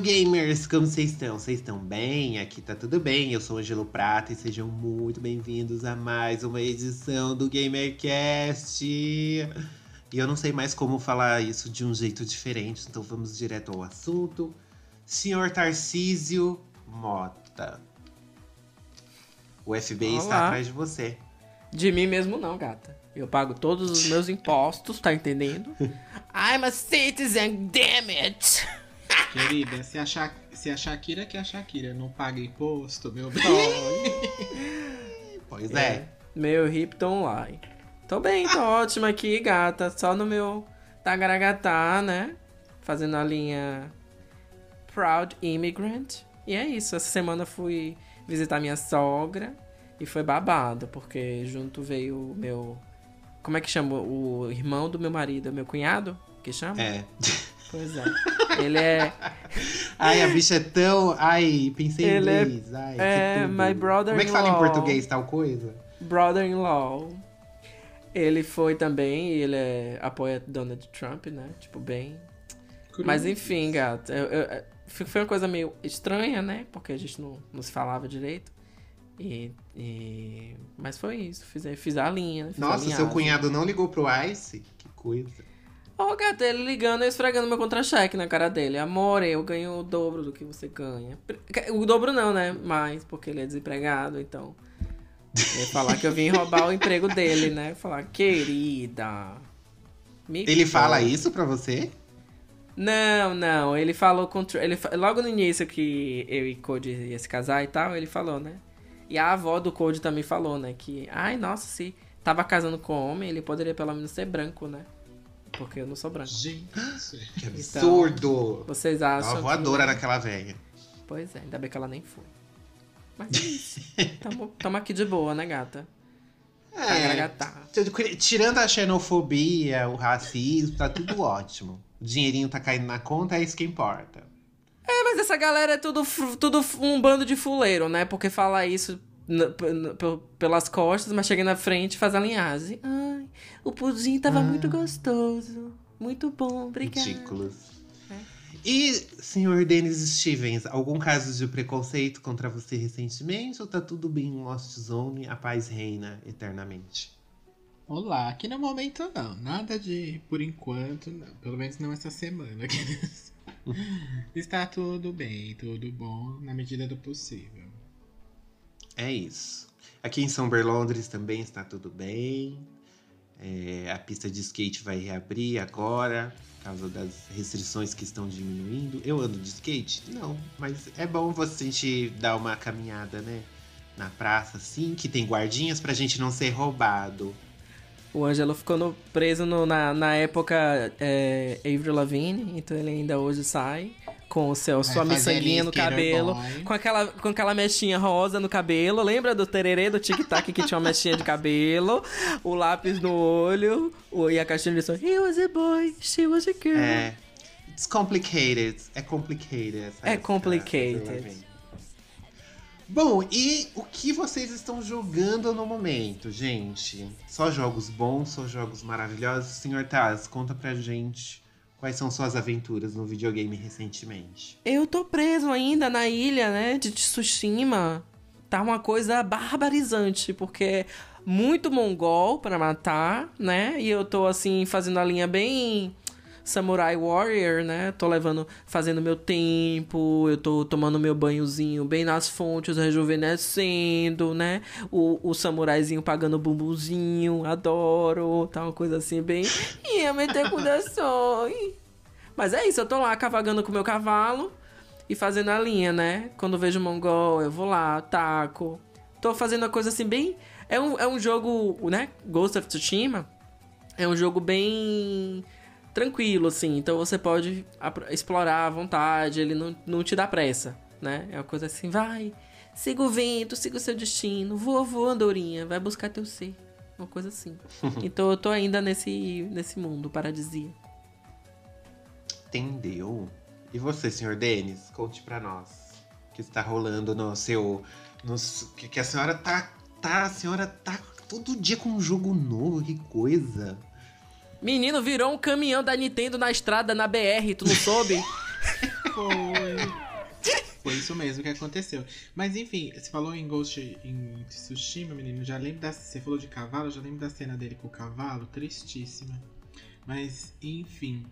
Hello gamers, como vocês estão? Vocês estão bem? Aqui tá tudo bem. Eu sou Angelo Prata e sejam muito bem-vindos a mais uma edição do GamerCast. E eu não sei mais como falar isso de um jeito diferente, então vamos direto ao assunto. Senhor Tarcísio Mota. O FBI Olá. está atrás de você. De mim mesmo não, gata. Eu pago todos os meus impostos, tá entendendo? I'm a citizen, damn it! Querida, se a, Sha se a Shakira que é a Shakira não paga imposto, meu bem. Pois é. Meu Ripton online. Tô bem, tô ótima aqui, gata. Só no meu Tagaragatá, né? Fazendo a linha Proud Immigrant. E é isso. Essa semana fui visitar minha sogra. E foi babado, porque junto veio o meu. Como é que chama? O irmão do meu marido, meu cunhado? Que chama? É. Pois é. Ele é. Ai, a bicha é tão. Ai, pensei em Ele é- inglês. Ai, que é, my brother-in-law. Como é que fala em português tal coisa? brother-in-law. Ele foi também, ele é, apoia Donald Trump, né? Tipo, bem. Mas enfim, gato. eu- eu- eu- foi uma coisa meio estranha, né? Porque a gente não, não se falava direito. E, e- Mas foi isso. Fiz, fiz a linha. Fiz a Nossa, seu linhagem. cunhado não ligou pro Ice? Que coisa. Ó, gato, ele ligando e esfregando meu contra-cheque na cara dele. Amor, eu ganho o dobro do que você ganha. O dobro não, né? Mais, porque ele é desempregado, então. Ia falar que eu vim roubar o emprego dele, né? Falar, querida. me Ele fala conta." isso pra você? Não, não. Ele falou com. Ele, logo no início que eu e Code ia se casar e tal, ele falou, né? E a avó do Code também falou, né? Que, ai, nossa, se tava casando com homem, ele poderia pelo menos ser branco, né? Porque eu não sou branco. Gente, Que Então, absurdo! Vocês Uma acham. que- voadora naquela velha. Pois é, ainda bem que ela nem foi. Mas é isso. tamo, tamo aqui de boa, né, gata? É, tirando a xenofobia, o racismo, tá tudo ótimo. O dinheirinho tá caindo na conta, é isso que importa. É, mas essa galera é tudo, tudo um bando de fuleiro, né? Porque fala isso pelas costas, mas chega na frente e faz a linhagem. Ai, o pudim tava muito gostoso. Muito bom, obrigada. Ridículos. É. E, senhor Denis Stevens, algum caso de preconceito contra você recentemente? Ou tá tudo bem em Lost Zone, a paz reina eternamente? olá, aqui no momento não, nada de por enquanto, não. pelo menos não essa semana. Está tudo bem, tudo bom na medida do possível. É isso. Aqui em São Berlondres também está tudo bem. É, a pista de skate vai reabrir agora, por causa das restrições que estão diminuindo. Eu ando de skate? Não, mas é bom você a gente dar uma caminhada, né? Na praça, assim, que tem guardinhas pra gente não ser roubado. O Ângelo ficou no- preso no- na, na época é, Avril Lavigne, então ele ainda hoje sai com o seu, sua Vai miçanguinha no cabelo, boy. com aquela, com aquela mechinha rosa no cabelo. Lembra do tererê do tic-tac que tinha uma mechinha de cabelo, o lápis no olho o, e a caixinha de som. He was a boy, she was a girl. É. It's complicated. É complicated. É complicated. Bom, e o que vocês estão jogando no momento, gente? Só jogos bons, só jogos maravilhosos? Senhor Taz, conta pra gente quais são suas aventuras no videogame recentemente. Eu tô preso ainda na ilha, né, de Tsushima. Tá uma coisa barbarizante, porque é muito mongol pra matar, né? E eu tô assim fazendo a linha bem Samurai Warrior, né? Tô levando, fazendo meu tempo, eu tô tomando meu banhozinho bem nas fontes, rejuvenescendo, né? O, o samuraizinho pagando bumbumzinho, adoro, tá uma coisa assim bem. Ia meter corações. Mas é isso, eu tô lá cavagando com o meu cavalo e fazendo a linha, né? Quando vejo mongol, eu vou lá, taco. Tô fazendo a coisa assim bem É um, é um jogo, né? Ghost of Tsushima é um jogo bem tranquilo, assim. Então você pode explorar à vontade, ele não, não te dá pressa, né? É uma coisa assim, vai, siga o vento, siga o seu destino, voa, voa, andorinha, vai buscar teu ser. Uma coisa assim. então eu tô ainda nesse, nesse mundo paradisíaco. Entendeu? E você, senhor Denis, conte para nós o que está rolando no seu. No, que, que a senhora tá, tá. A senhora tá todo dia com um jogo novo, que coisa. Menino, virou um caminhão da Nintendo na estrada, na BR, tu não soube? Foi. Foi isso mesmo que aconteceu. Mas enfim, você falou em Ghost em Tsushima, menino. Já lembro da. Você falou de cavalo, já lembro da cena dele com o cavalo. Tristíssima. Mas, enfim.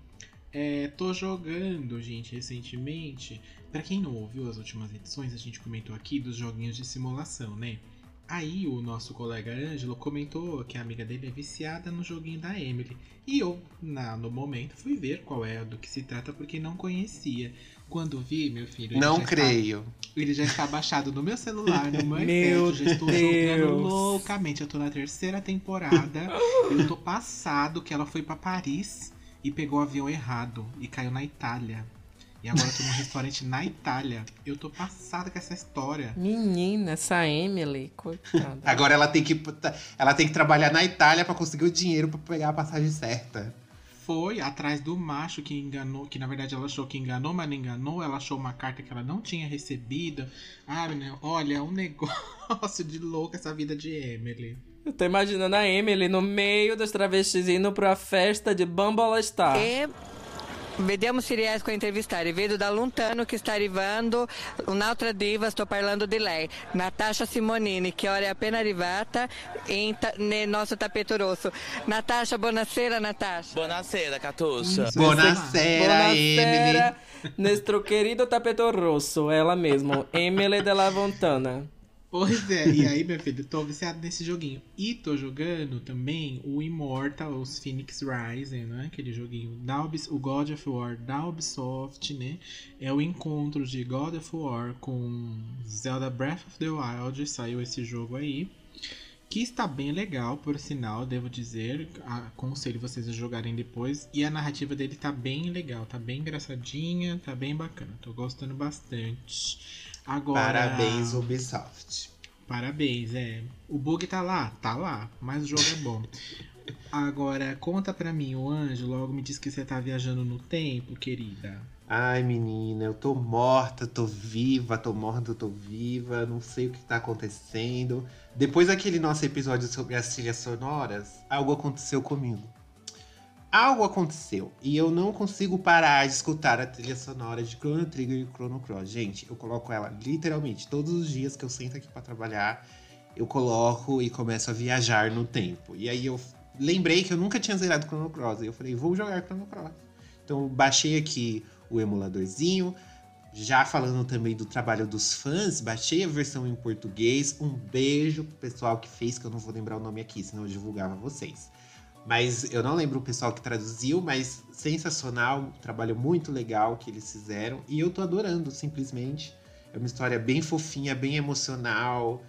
É, tô jogando, gente, recentemente. Para quem não ouviu as últimas edições, a gente comentou aqui dos joguinhos de simulação, né? Aí o nosso colega Ângelo comentou que a amiga dele é viciada no joguinho da Emily. E eu, na, no momento, fui ver qual é do que se trata porque não conhecia. Quando vi, meu filho. Não creio. Está, ele já está baixado no meu celular, no meu iPad. Já estou Deus. jogando loucamente. Eu tô na terceira temporada. eu tô passado que ela foi para Paris e pegou o avião errado e caiu na Itália. E agora eu tô num restaurante na Itália. Eu tô passada com essa história. Menina, essa Emily, coitada. agora ela tem que ela tem que trabalhar na Itália para conseguir o dinheiro para pegar a passagem certa. Foi atrás do macho que enganou, que na verdade ela achou que enganou, mas não enganou. Ela achou uma carta que ela não tinha recebido. Ah, menina, olha, é um negócio de louco essa vida de Emily. Eu tô imaginando a Emily no meio dos travestis indo pra festa de Bambola Star. E Vediamo se riesco a intervistare. Vedo da lontano che sta arrivando un'altra diva, sto parlando di lei, Natasha Simonini, che ora è appena arrivata ta- nel nostro tappeto rosso. Natasha, buonasera Natasha. Buonasera Catuxa. Buonasera, Emily. Nostro querido tapete rosso, ela mesmo, Emily della Fontana. Pois é, e aí, meu filho, tô viciado nesse joguinho. E tô jogando também o Immortal, os Phoenix Rising, né? Aquele joguinho da Ubis, o God of War da Ubisoft, né? É o encontro de God of War com Zelda Breath of the Wild, saiu esse jogo aí. Que está bem legal, por sinal, devo dizer. Aconselho vocês a jogarem depois. E a narrativa dele tá bem legal, tá bem engraçadinha, tá bem bacana. Tô gostando bastante. Agora. Parabéns, Ubisoft. Parabéns, é. O bug tá lá, tá lá, mas o jogo é bom. Agora, conta pra mim, o Anjo logo me disse que você tá viajando no tempo, querida. Ai, menina, eu tô morta, tô viva, tô morta, tô viva, não sei o que tá acontecendo. Depois daquele nosso episódio sobre as trilhas sonoras, algo aconteceu comigo algo aconteceu e eu não consigo parar de escutar a trilha sonora de Chrono Trigger e Chrono Cross. Gente, eu coloco ela literalmente todos os dias que eu sento aqui para trabalhar, eu coloco e começo a viajar no tempo. E aí eu lembrei que eu nunca tinha zerado Chrono Cross e eu falei, vou jogar Chrono Cross. Então baixei aqui o emuladorzinho, já falando também do trabalho dos fãs, baixei a versão em português. Um beijo pro pessoal que fez, que eu não vou lembrar o nome aqui, senão eu divulgava vocês. Mas eu não lembro o pessoal que traduziu, mas sensacional, trabalho muito legal que eles fizeram. E eu tô adorando, simplesmente. É uma história bem fofinha, bem emocional.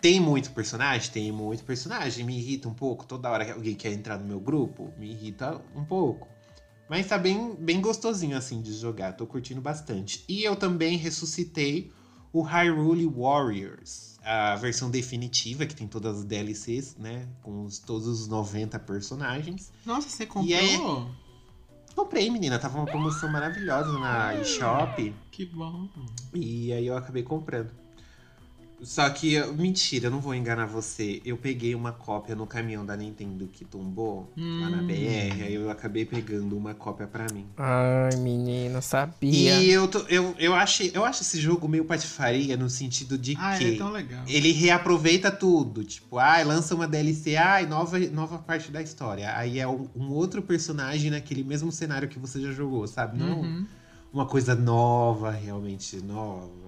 Tem muito personagem? Tem muito personagem. Me irrita um pouco. Toda hora que alguém quer entrar no meu grupo, me irrita um pouco. Mas tá bem, bem gostosinho assim de jogar. Tô curtindo bastante. E eu também ressuscitei o Hyrule Warriors a versão definitiva, que tem todas as DLCs, né? Com os, todos os 90 personagens. Nossa, você comprou? Aí, comprei, menina. Tava uma promoção maravilhosa na eShop. Que bom. E aí eu acabei comprando. Só que, mentira, não vou enganar você. Eu peguei uma cópia no caminhão da Nintendo que tombou hum. lá na hum. BR. Aí eu acabei pegando uma cópia para mim. Ai, menina, sabia. E eu, tô, eu, eu, achei, eu acho esse jogo meio patifaria no sentido de ah, que é tão legal. ele reaproveita tudo. Tipo, ai, lança uma DLC, ai, nova, nova parte da história. Aí é um, um outro personagem naquele mesmo cenário que você já jogou, sabe? Não uhum. uma coisa nova, realmente nova.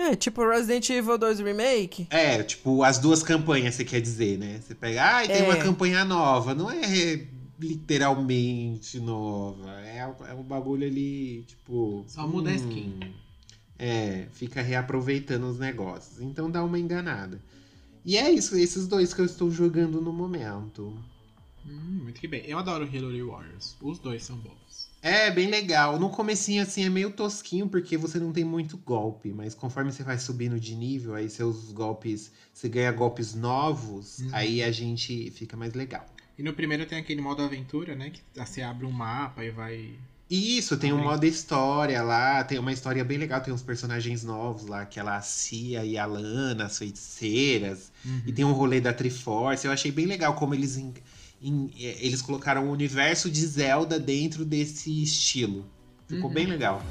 É, tipo Resident Evil 2 Remake. É, tipo, as duas campanhas, você quer dizer, né? Você pega, ah, tem é. uma campanha nova. Não é literalmente nova. É, é um bagulho ali, tipo. Só muda hum, a skin. É, fica reaproveitando os negócios. Então dá uma enganada. E é isso, esses dois que eu estou jogando no momento. Hum, muito que bem. Eu adoro Hillary Warriors. Os dois são bons. É, bem legal. No comecinho, assim, é meio tosquinho, porque você não tem muito golpe. Mas conforme você vai subindo de nível, aí seus golpes... Você ganha golpes novos, Uhum. aí a gente fica mais legal. E no primeiro tem aquele modo aventura, né? Que você abre um mapa e vai. Isso, tem um modo história lá, tem uma história bem legal, tem uns personagens novos lá, aquela Cia e a Lana, as feiticeiras, e tem um rolê da Triforce. Eu achei bem legal como eles, em- eh, eles colocaram o universo de Zelda dentro desse estilo. Ficou Uhum. bem legal.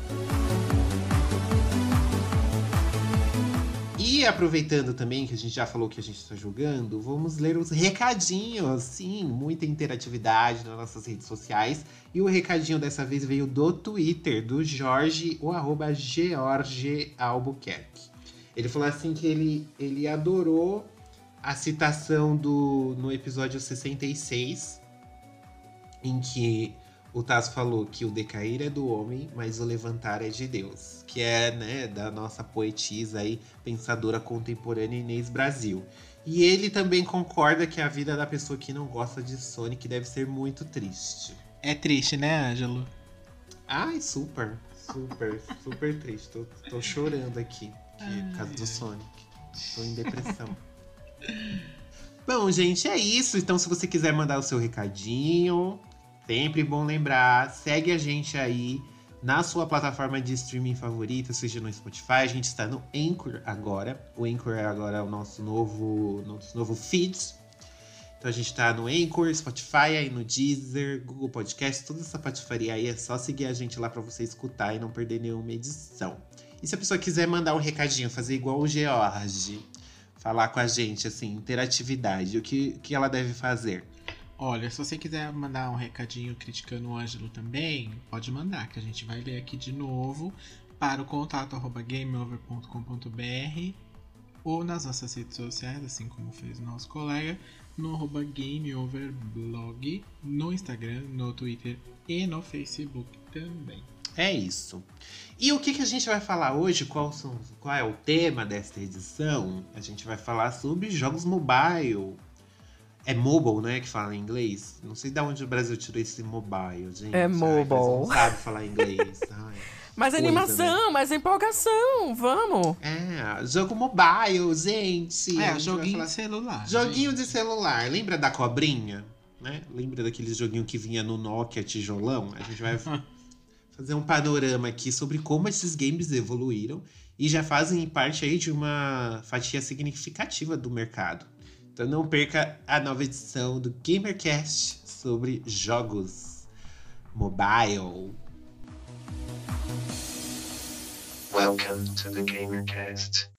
E aproveitando também que a gente já falou que a gente está jogando, vamos ler os recadinhos. Sim, muita interatividade nas nossas redes sociais. E o recadinho dessa vez veio do Twitter, do Jorge, o arroba George Albuquerque. Ele falou assim que ele, ele adorou a citação do no episódio 66, em que o Taz falou que o decair é do homem, mas o levantar é de Deus. Que é, né, da nossa poetisa aí, pensadora contemporânea Inês Brasil. E ele também concorda que a vida da pessoa que não gosta de Sonic deve ser muito triste. É triste, né, Ângelo? Ai, super, super, super triste. Tô, tô chorando aqui, que, por causa do Sonic. Tô em depressão. Bom, gente, é isso. Então, se você quiser mandar o seu recadinho, sempre bom lembrar, segue a gente aí na sua plataforma de streaming favorita, seja no Spotify. A gente está no Anchor agora. O Anchor é agora o nosso novo, nosso novo feed. Então a gente tá no Anchor, Spotify, aí no Deezer, Google Podcast, toda essa patifaria aí. É só seguir a gente lá pra você escutar e não perder nenhuma edição. E se a pessoa quiser mandar um recadinho, fazer igual o George, falar com a gente, assim, interatividade, o que, que ela deve fazer? Olha, se você quiser mandar um recadinho criticando o Ângelo também, pode mandar, que a gente vai ler aqui de novo para o contato arroba gameover.com.br ou nas nossas redes sociais, assim como fez o nosso colega, no arroba gameoverblog, no Instagram, no Twitter e no Facebook também. É isso. E o que, que a gente vai falar hoje? Qual, são, qual é o tema desta edição? A gente vai falar sobre jogos mobile. É mobile, né? Que fala em inglês. Não sei de onde o Brasil tirou esse mobile, gente. É Ai, mas não mobile. sabe falar inglês. Ai. Mais Coisa, animação, mais empolgação, vamos. É, jogo mobile, gente. É, joguinho falar- de celular. Joguinho gente. de celular. Lembra da cobrinha? Né? Lembra daqueles joguinho que vinha no Nokia tijolão? A gente vai fazer um panorama aqui sobre como esses games evoluíram e já fazem parte aí de uma fatia significativa do mercado. Então não perca a nova edição do GamerCast sobre jogos mobile. Welcome to the GamerCast.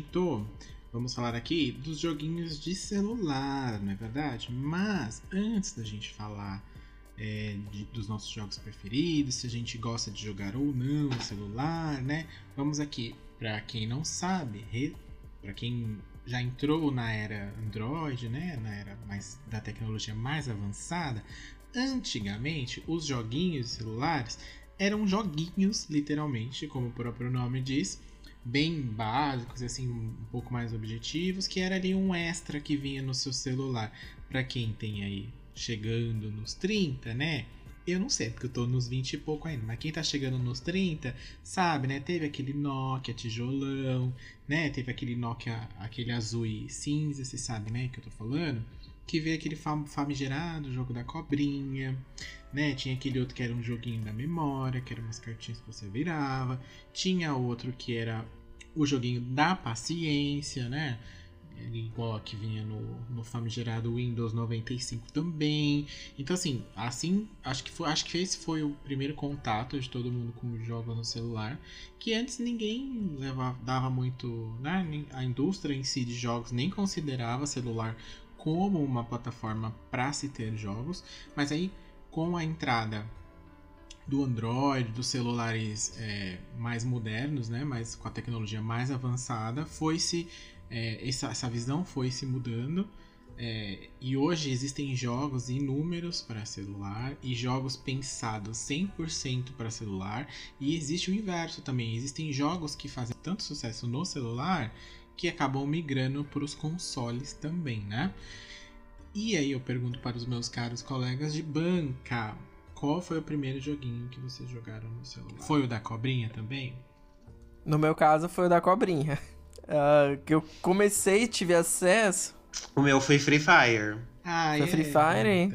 Comentou, vamos falar aqui dos joguinhos de celular, não é verdade? Mas antes da gente falar é, de- dos nossos jogos preferidos, se a gente gosta de jogar ou não no celular, né? Vamos aqui, para quem não sabe, para quem já entrou na era Android, né? Na era mais da tecnologia mais avançada, antigamente os joguinhos celulares eram joguinhos, literalmente, como o próprio nome diz, bem básicos, assim, um pouco mais objetivos, que era ali um extra que vinha no seu celular. Pra quem tem aí chegando nos 30, né? Eu não sei, porque eu tô nos 20 e pouco ainda, mas quem tá chegando nos 30, sabe, né? Teve aquele Nokia tijolão, né? Teve aquele Nokia, aquele azul e cinza, você sabe, né? Que eu tô falando. Que veio aquele fam- famigerado jogo da cobrinha, né? Tinha aquele outro que era um joguinho da memória, que eram umas cartinhas que você virava. Tinha outro que era o joguinho da paciência, né? Igual a que vinha no, no famigerado Windows 95 também. Então, assim, assim, acho que, foi, acho que esse foi o primeiro contato de todo mundo com jogos no celular. Que antes ninguém levava, dava muito. Né? A indústria em si de jogos nem considerava celular como uma plataforma para se ter jogos. Mas aí, com a entrada do Android, dos celulares é, mais modernos, né, mas com a tecnologia mais avançada, foi se é, essa, essa visão foi se mudando. É, e hoje existem jogos inúmeros para celular e jogos pensados 100% para celular. E existe o inverso também. Existem jogos que fazem tanto sucesso no celular que acabam migrando para os consoles também, né? E aí eu pergunto para os meus caros colegas de banca, qual foi o primeiro joguinho que vocês jogaram no celular? Foi o da cobrinha também? No meu caso foi o da cobrinha. Uh, que eu comecei, tive acesso. O meu foi Free Fire. Ah, Foi é, Free Fire, hein?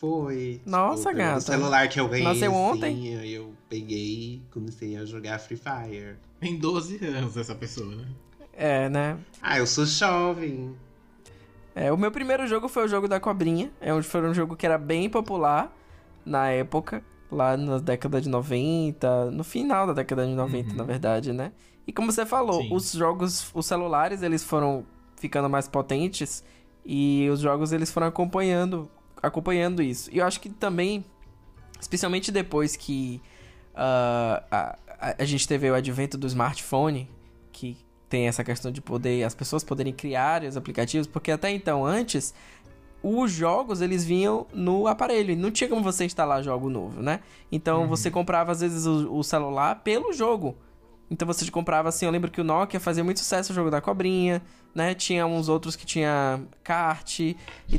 Foi. Nossa, o gata. celular que eu ganhei. Nasceu assim, ontem? aí eu peguei e comecei a jogar Free Fire. Tem 12 anos essa pessoa, né? É, né? Ah, eu sou jovem. É, o meu primeiro jogo foi o jogo da cobrinha. É um, foi um jogo que era bem popular na época, lá na década de 90, no final da década de 90, Uhum. na verdade, né? E como você falou, Sim. os jogos, os celulares, eles foram ficando mais potentes e os jogos eles foram acompanhando, acompanhando isso. E eu acho que também, especialmente depois que a, a, a gente teve o advento do smartphone, que tem essa questão de poder as pessoas poderem criar os aplicativos, porque até então antes os jogos eles vinham no aparelho, não tinha como você instalar jogo novo, né? Então você comprava às vezes o, o celular pelo jogo. Então você comprava assim, eu lembro que o Nokia fazia muito sucesso o jogo da cobrinha, né? Tinha uns outros que tinha kart e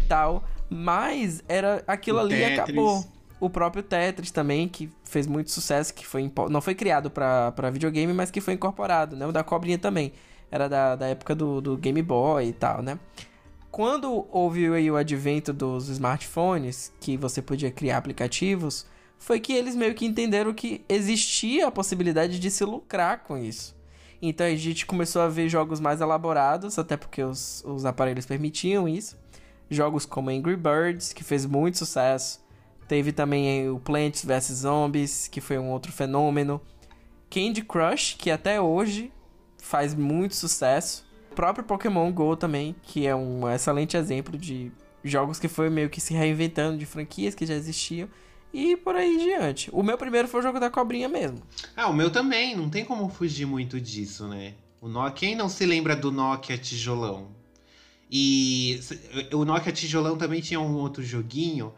tal, mas era aquilo O ali Tetris. acabou. O próprio Tetris também, que fez muito sucesso, que foi não foi criado pra videogame, mas que foi incorporado, né? O da cobrinha também. Era da, da época do, do Game Boy e tal, né? Quando houve o advento dos smartphones, que você podia criar aplicativos, foi que eles meio que entenderam que existia a possibilidade de se lucrar com isso. Então a gente começou a ver jogos mais elaborados, até porque os, os aparelhos permitiam isso. Jogos como Angry Birds, que fez muito sucesso. Teve também o Plants vs Zombies, que foi um outro fenômeno. Candy Crush, que até hoje faz muito sucesso. O próprio Pokémon Go também, que é um excelente exemplo de jogos que foi meio que se reinventando de franquias que já existiam. E por aí diante. O meu primeiro foi o jogo da cobrinha mesmo. Ah, o meu também, não tem como fugir muito disso, né? O Nokia, quem não se lembra do Nokia tijolão? E o Nokia tijolão também tinha um outro joguinho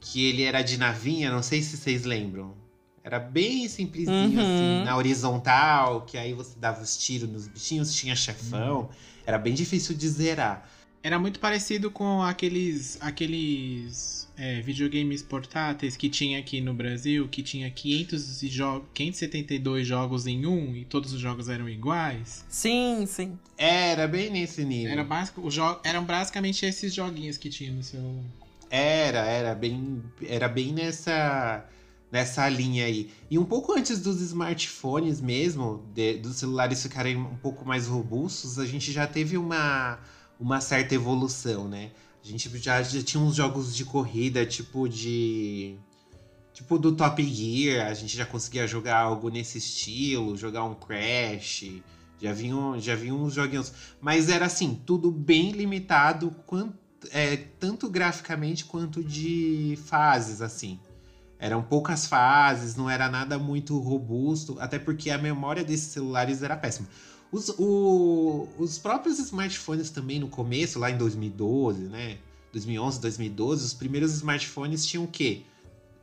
que ele era de navinha, não sei se vocês lembram. Era bem simplesinho Uhum. assim, na horizontal, que aí você dava os tiros nos bichinhos, tinha chefão. Era bem difícil de zerar. Era muito parecido com aqueles aqueles é, videogames portáteis que tinha aqui no Brasil, que tinha 500 e jo 572 jogos em um e todos os jogos eram iguais. Sim, sim. Era bem nesse nível. Era jo eram basicamente esses joguinhos que tinha no celular. Era, era bem, era bem nessa nessa linha aí. E um pouco antes dos smartphones mesmo, de- dos celulares ficarem um pouco mais robustos, a gente já teve uma, uma certa evolução, né? A gente já, já tinha uns jogos de corrida, tipo de. Tipo do Top Gear, a gente já conseguia jogar algo nesse estilo, jogar um Crash. Já vinham, já vinham uns joguinhos. Mas era assim, tudo bem limitado, quanto, é, tanto graficamente quanto de fases, assim. Eram poucas fases, não era nada muito robusto, até porque a memória desses celulares era péssima. Os, o- os próprios smartphones também no começo, lá em 2012, né? 2011, 2012, os primeiros smartphones tinham o quê?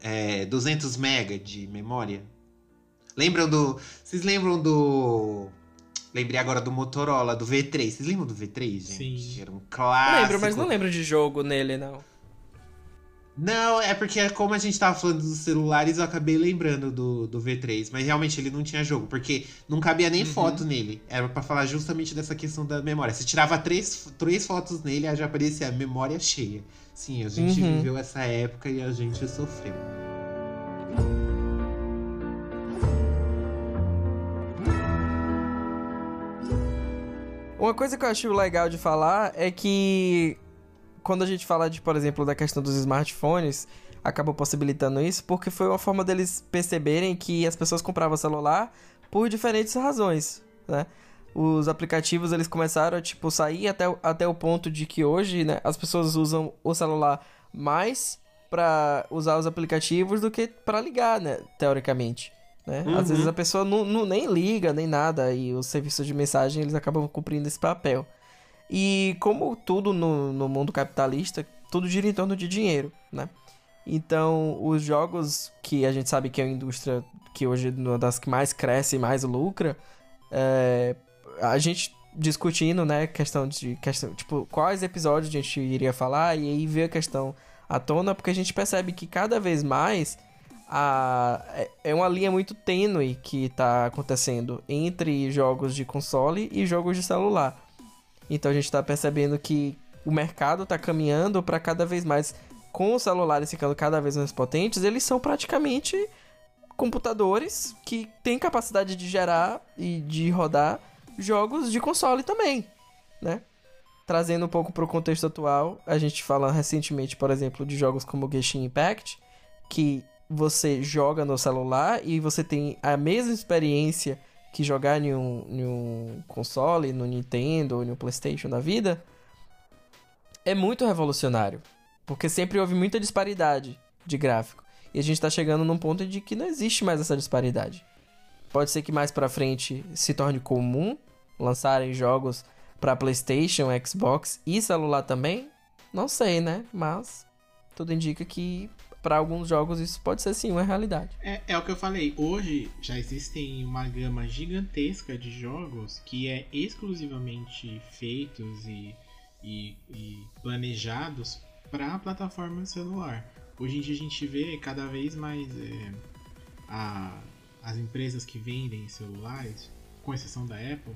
É, 200 MB de memória. Lembram do. Vocês lembram do. Lembrei agora do Motorola, do V3. Vocês lembram do V3, gente? Sim. Era um clássico. lembro, mas não lembro de jogo nele, não. Não, é porque como a gente tava falando dos celulares, eu acabei lembrando do, do V3. Mas realmente ele não tinha jogo, porque não cabia nem Uhum. foto nele. Era pra falar justamente dessa questão da memória. Se tirava três, três fotos nele, aí já aparecia a memória cheia. Sim, a gente Uhum. viveu essa época e a gente sofreu. Uma coisa que eu acho legal de falar é que quando a gente fala de, por exemplo, da questão dos smartphones, acabou possibilitando isso porque foi uma forma deles perceberem que as pessoas compravam celular por diferentes razões, né? Os aplicativos eles começaram a tipo sair até, até o ponto de que hoje, né, as pessoas usam o celular mais para usar os aplicativos do que para ligar, né, teoricamente. Né? Uhum. Às vezes a pessoa não, não- nem liga, nem nada, e os serviços de mensagem eles acabam cumprindo esse papel. E como tudo no, no mundo capitalista, tudo gira em torno de dinheiro, né? Então, os jogos que a gente sabe que é uma indústria que hoje é uma das que mais cresce e mais lucra, é, a gente discutindo, né, questão de questão, tipo, quais episódios a gente iria falar e aí ver a questão à tona, porque a gente percebe que cada vez mais a, é- é uma linha muito tênue que tá acontecendo entre jogos de console e jogos de celular. Então a gente tá percebendo que o mercado tá caminhando para cada vez mais com os celulares ficando cada vez mais potentes, eles são praticamente computadores que têm capacidade de gerar e de rodar jogos de console também, né? Trazendo um pouco pro contexto atual, a gente fala recentemente, por exemplo, de jogos como Genshin Impact, que você joga no celular e você tem a mesma experiência que jogar em um, em um console, no Nintendo ou no PlayStation da vida, é muito revolucionário. Porque sempre houve muita disparidade de gráfico. E a gente tá chegando num ponto de que não existe mais essa disparidade. Pode ser que mais pra frente se torne comum lançarem jogos pra PlayStation, Xbox e celular também? Não sei, né? Mas tudo indica que pra alguns jogos isso pode ser sim uma realidade. É, é o que eu falei, hoje já existem uma gama gigantesca de jogos que é exclusivamente feitos e, e, e planejados para a plataforma celular. Hoje em dia a gente vê cada vez mais é, a- as empresas que vendem celulares, com exceção da Apple,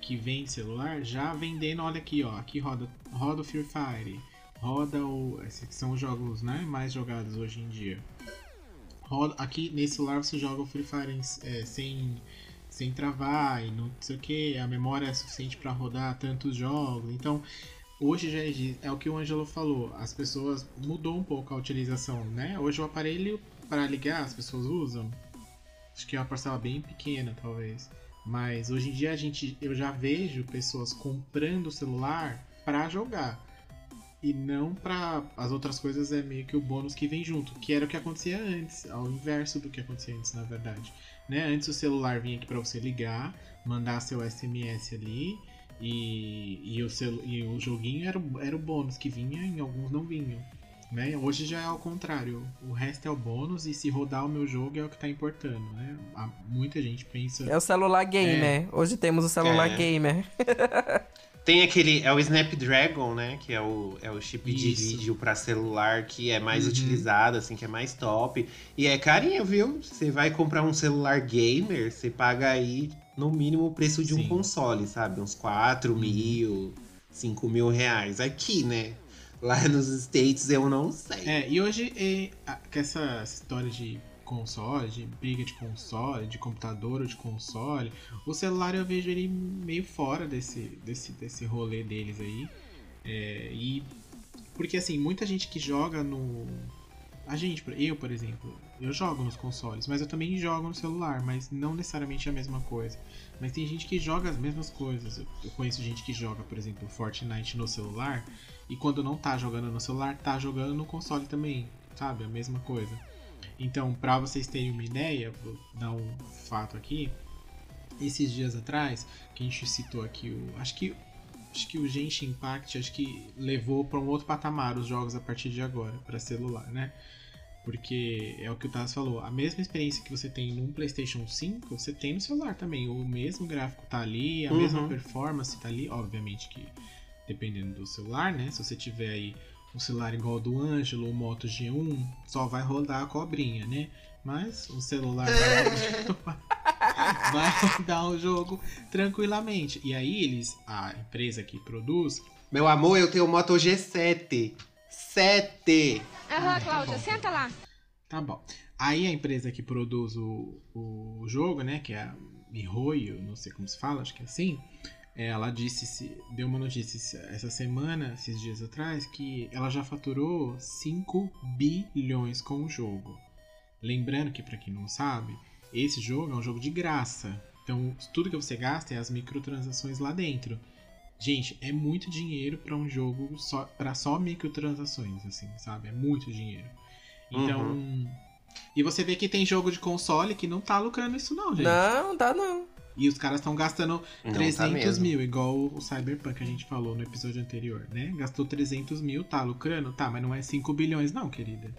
que vende celular, já vendendo, olha aqui, ó, aqui roda, roda o Free Fire, roda o. Esses são os jogos né, mais jogados hoje em dia. Roda, aqui nesse celular você joga o Free Fire é, sem, sem travar e não sei o que, a memória é suficiente para rodar tantos jogos. Então, hoje já exi- é o que o Angelo falou, as pessoas mudou um pouco a utilização, né? Hoje o aparelho para ligar as pessoas usam. Acho que é uma parcela bem pequena, talvez. Mas hoje em dia a gente, eu já vejo pessoas comprando o celular para jogar e não para as outras coisas é meio que o bônus que vem junto, que era o que acontecia antes, ao inverso do que acontecia antes, na verdade. Né? Antes o celular vinha aqui para você ligar, mandar seu SMS ali e, e, o, celu e o joguinho era, o- era o bônus que vinha e alguns não vinham. Né? Hoje já é ao contrário, o resto é o bônus e se rodar o meu jogo é o que tá importando. Né? Há- Muita gente pensa. É o celular gamer. Hoje temos o celular É. gamer. Tem aquele, é o Snapdragon, né? Que é o, é o chip de Isso. vídeo pra celular que é mais Uhum. utilizado, assim, que é mais top. E é carinho, viu? Você vai comprar um celular gamer, você paga aí no mínimo o preço de um Sim. console, sabe? Uns 4 mil, 5 mil reais. Aqui, né? Lá nos States eu não sei. É, e hoje é, a- com essa história de console, de briga de console, de computador ou de console, o celular eu vejo ele meio fora desse, desse, desse rolê deles aí. É, e porque assim, muita gente que joga no. A gente, eu, por exemplo, eu jogo nos consoles, mas eu também jogo no celular, mas não necessariamente a mesma coisa. Mas tem gente que joga as mesmas coisas. Eu conheço gente que joga, por exemplo, Fortnite no celular e quando não tá jogando no celular, tá jogando no console também, sabe? A mesma coisa. Então, pra vocês terem uma ideia, vou dar um fato aqui. Esses dias atrás, que a gente citou aqui o. Acho que. Acho que o Genshin Impact acho que levou para um outro patamar os jogos a partir de agora, para celular, né? Porque é o que o Taz falou, a mesma experiência que você tem num PlayStation 5, você tem no celular também. O mesmo gráfico tá ali, a Uhum. mesma performance tá ali. Obviamente que dependendo do celular, né? Se você tiver aí um celular igual ao do Ângelo, o Moto G1, só vai rodar a cobrinha, né? Mas o celular vai, vai rodar o jogo tranquilamente. E aí eles, a empresa que produz, Meu amor, eu tenho o Moto G7. 7! Aham, Cláudia, senta lá. Tá bom. Aí a empresa que produz o, o jogo, né, que é a Mihoyo, não sei como se fala, acho que é assim, É, ela disse, se- deu uma notícia essa semana, esses dias atrás, que ela já faturou 5 bilhões com o jogo. Lembrando que, pra quem não sabe, esse jogo é um jogo de graça. Então, tudo que você gasta é as microtransações lá dentro. Gente, é muito dinheiro pra um jogo só para só microtransações, assim, sabe? É muito dinheiro. Então, e você vê que tem jogo de console que não tá lucrando isso não, gente. Não, dá não. E os caras estão gastando Não tá 300 mesmo. mil, igual o Cyberpunk que a gente falou no episódio anterior, né? Gastou 300 mil, tá lucrando? Tá, mas não é 5 bilhões não, querida.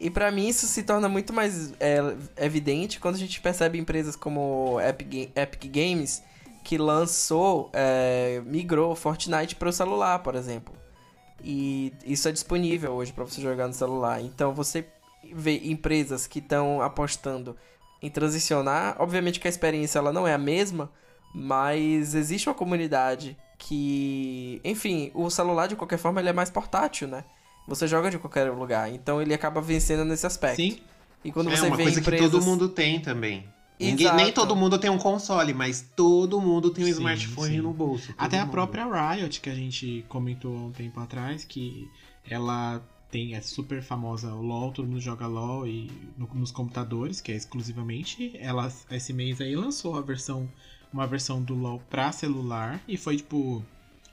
E pra mim isso se torna muito mais é, evidente quando a gente percebe empresas como Epic, Epic Games que lançou, é, migrou Fortnite para o celular, por exemplo. E isso é disponível hoje para você jogar no celular. Então você vê empresas que estão apostando em transicionar. Obviamente que a experiência ela não é a mesma, mas existe uma comunidade que, enfim, o celular de qualquer forma ele é mais portátil, né? Você joga de qualquer lugar, então ele acaba vencendo nesse aspecto. Sim. E quando é você uma vê coisa empresas... que todo mundo tem também. Ninguém, nem todo mundo tem um console, mas todo mundo tem um Sim, smartphone sim. no bolso. Até a mundo. própria Riot, que a gente comentou há um tempo atrás, que ela tem, é super famosa LoL, todo mundo joga LoL e no- nos computadores, que é exclusivamente. Ela, esse mês aí, lançou a versão, uma versão do LoL pra celular e foi, tipo,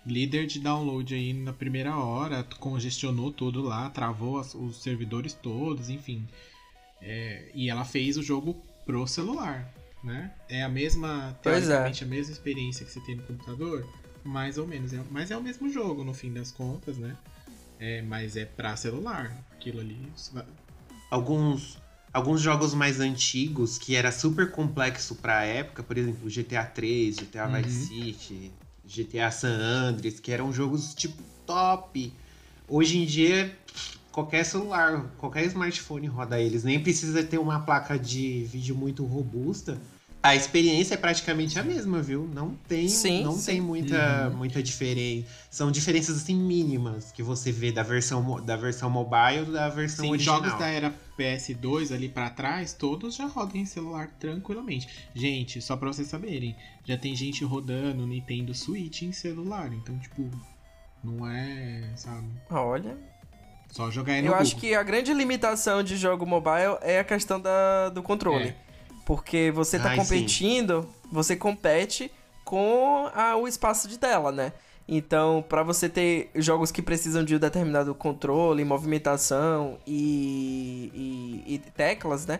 líder de download aí na primeira hora, congestionou tudo lá, travou as- os servidores todos, enfim. É, e ela fez o jogo pro celular, né? É a mesma, é. teoricamente, a mesma experiência que você tem no computador, mais ou menos. É- mas é o mesmo jogo, no fim das contas, né? É, mas é pra celular. Aquilo ali. vai- alguns alguns jogos mais antigos que era super complexo pra época, por exemplo, GTA 3, GTA Uhum. Vice City, GTA San Andreas, que eram jogos tipo top. Hoje em dia qualquer celular, qualquer smartphone roda eles, nem precisa ter uma placa de vídeo muito robusta. A experiência é praticamente a mesma, viu? Não tem, Sim, não sim. tem muita, Uhum. muita diferença. São diferenças assim mínimas que você vê da versão da versão mobile da versão Sim, original. jogos da era PS2 ali pra trás, todos já rodam em celular tranquilamente. Gente, só pra vocês saberem, já tem gente rodando Nintendo Switch em celular. Então, tipo, não é, sabe? Olha, Só jogar aí no eu acho Google. que a grande limitação de jogo mobile é a questão da, do controle. É. Porque você tá Ai, competindo, você compete com a- o espaço de tela, né? Então, pra você ter jogos que precisam de um determinado controle, movimentação e, e- e teclas, né?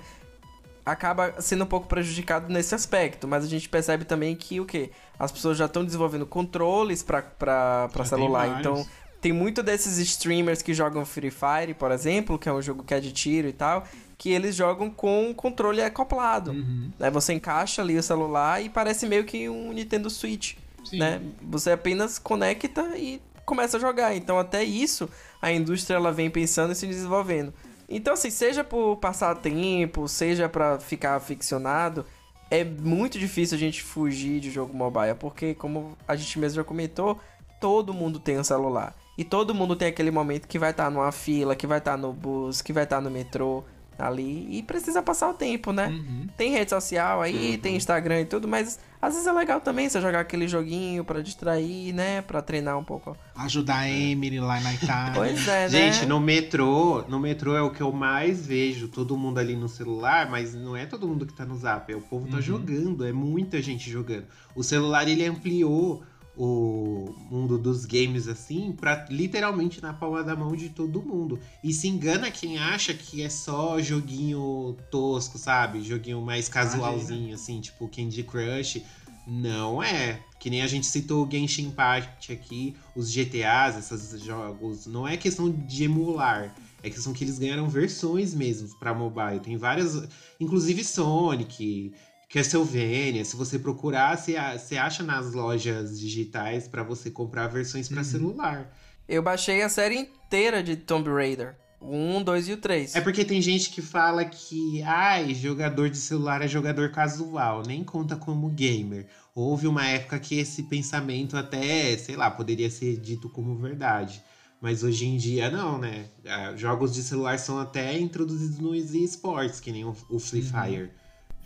Acaba sendo um pouco prejudicado nesse aspecto. Mas a gente percebe também que o quê? As pessoas já estão desenvolvendo controles tem celular. Então, tem muito desses streamers que jogam Free Fire, por exemplo, que é um jogo que é de tiro e tal, que eles jogam com o controle acoplado. Uhum, Né? Você encaixa ali o celular e parece meio que um Nintendo Switch, sim. né? Você apenas conecta e começa a jogar. Então até isso a indústria ela vem pensando e se desenvolvendo. Então assim, seja por passar tempo, seja pra ficar aficionado, é muito difícil a gente fugir de jogo mobile, porque como a gente mesmo já comentou, todo mundo tem um celular. E todo mundo tem aquele momento que vai estar numa fila, que vai estar no bus, que vai estar no metrô ali e precisa passar o tempo, né? Uhum. Tem rede social aí, Uhum. tem Instagram e tudo, mas às vezes é legal também você jogar aquele joguinho pra distrair, né? Pra treinar um pouco. Ajudar a Emily lá na Itália. Pois é, né? Gente, no metrô, no metrô é o que eu mais vejo, todo mundo ali no celular, mas não é todo mundo que tá no zap, é o povo tá Uhum. jogando, é muita gente jogando. O celular ele ampliou o mundo dos games assim pra literalmente na palma da mão de todo mundo. E se engana quem acha que é só joguinho tosco, sabe? Joguinho mais casualzinho assim, tipo Candy Crush. Não é. Que nem a gente citou o Genshin Impact aqui, os GTAs, esses jogos. Não é questão de emular. É questão que eles ganharam versões mesmo pra mobile. Tem várias. Inclusive Sonic, Castlevania. Se você procurar, você acha nas lojas digitais pra você comprar versões pra Uhum. celular. Eu baixei a série inteira de Tomb Raider. O 1, 2 e o 3. É porque tem gente que fala que, ai, jogador de celular é jogador casual, nem conta como gamer. Houve uma época que esse pensamento até, sei lá, poderia ser dito como verdade. Mas hoje em dia não, né? Ah, Jogos de celular são até introduzidos nos esportes, que nem o, Free Uhum.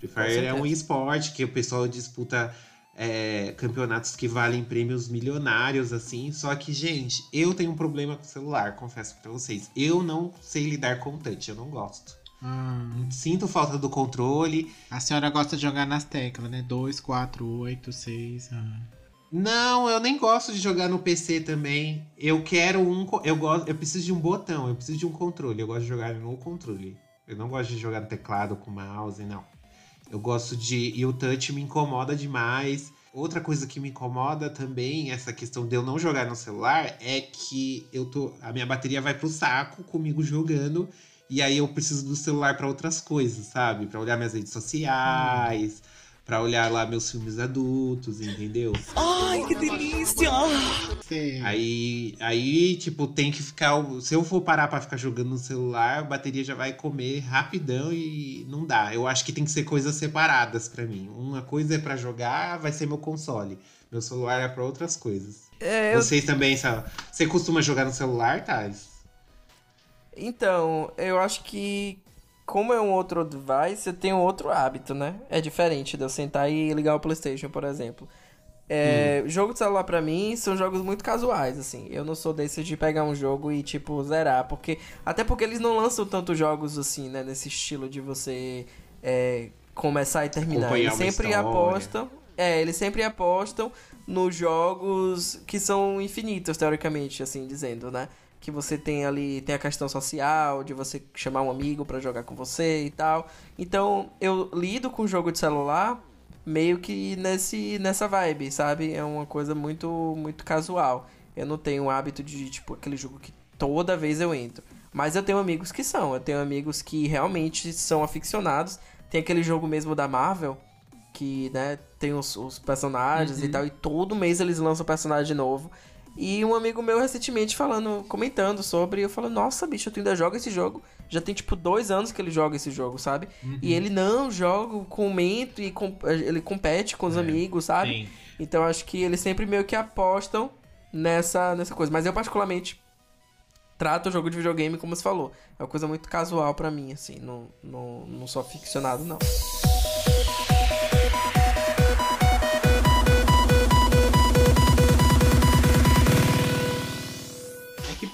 Fire. Free Com Fire é um certeza. esporte que o pessoal disputa é, campeonatos que valem prêmios milionários, assim. Só que, gente, eu tenho um problema com o celular, confesso pra vocês. Eu não sei lidar com touch, eu não gosto. Ah, Sinto falta do controle. a senhora gosta de jogar nas teclas, né? 2, 4, 8, 6. Ah. Não, eu nem gosto de jogar no PC também. Eu quero um. Eu, gosto, eu preciso de um botão, eu preciso de um controle. Eu gosto de jogar no controle. Eu não gosto de jogar no teclado com mouse, não. Eu gosto de. E o touch me incomoda demais. Outra coisa que me incomoda também, essa questão de eu não jogar no celular, é que eu tô. A minha bateria vai pro saco comigo jogando. E aí eu preciso do celular pra outras coisas, sabe? Pra olhar minhas redes sociais, pra olhar lá meus filmes adultos, entendeu? Sei. Aí, aí, tipo, tem que ficar. Se eu for parar pra ficar jogando no celular, a bateria já vai comer rapidão e não dá. Eu acho que tem que ser coisas separadas pra mim. Uma coisa é pra jogar, vai ser meu console. Meu celular é pra outras coisas. É, eu Vocês também, sabe? Você costuma jogar no celular, Thales? Então, eu acho que como é um outro device, eu tenho outro hábito, né? É diferente de eu sentar e ligar o PlayStation, por exemplo. É, Jogo de celular pra mim são jogos muito casuais, assim. Eu não sou desse de pegar um jogo e, tipo, zerar. Porque, até porque eles não lançam tantos jogos assim, né? Nesse estilo de você é, começar e terminar. Acompanhar Eles sempre história. apostam. É, eles sempre apostam nos jogos que são infinitos, teoricamente, assim dizendo, né? Que você tem ali, tem a questão social, de você chamar um amigo pra jogar com você e tal. Então, eu lido com jogo de celular meio que nesse, nessa vibe, sabe? É uma coisa muito, muito casual. Eu não tenho o hábito de, tipo, aquele jogo que toda vez eu entro. Mas eu tenho amigos que são. Eu tenho amigos que realmente são aficionados. Tem aquele jogo mesmo da Marvel, que, né, tem os, os personagens e tal, e todo mês eles lançam personagem novo. E um amigo meu recentemente falando, comentando sobre, eu falo, nossa, bicho, tu ainda joga esse jogo? Já tem tipo dois anos que ele joga esse jogo, sabe? E ele não joga, comenta e com- ele compete com os amigos, sabe? Tem. Então acho que eles sempre meio que apostam nessa, nessa coisa. Mas eu, particularmente, trato o jogo de videogame como você falou. É uma coisa muito casual pra mim, assim. Não, não, não sou aficionado, não.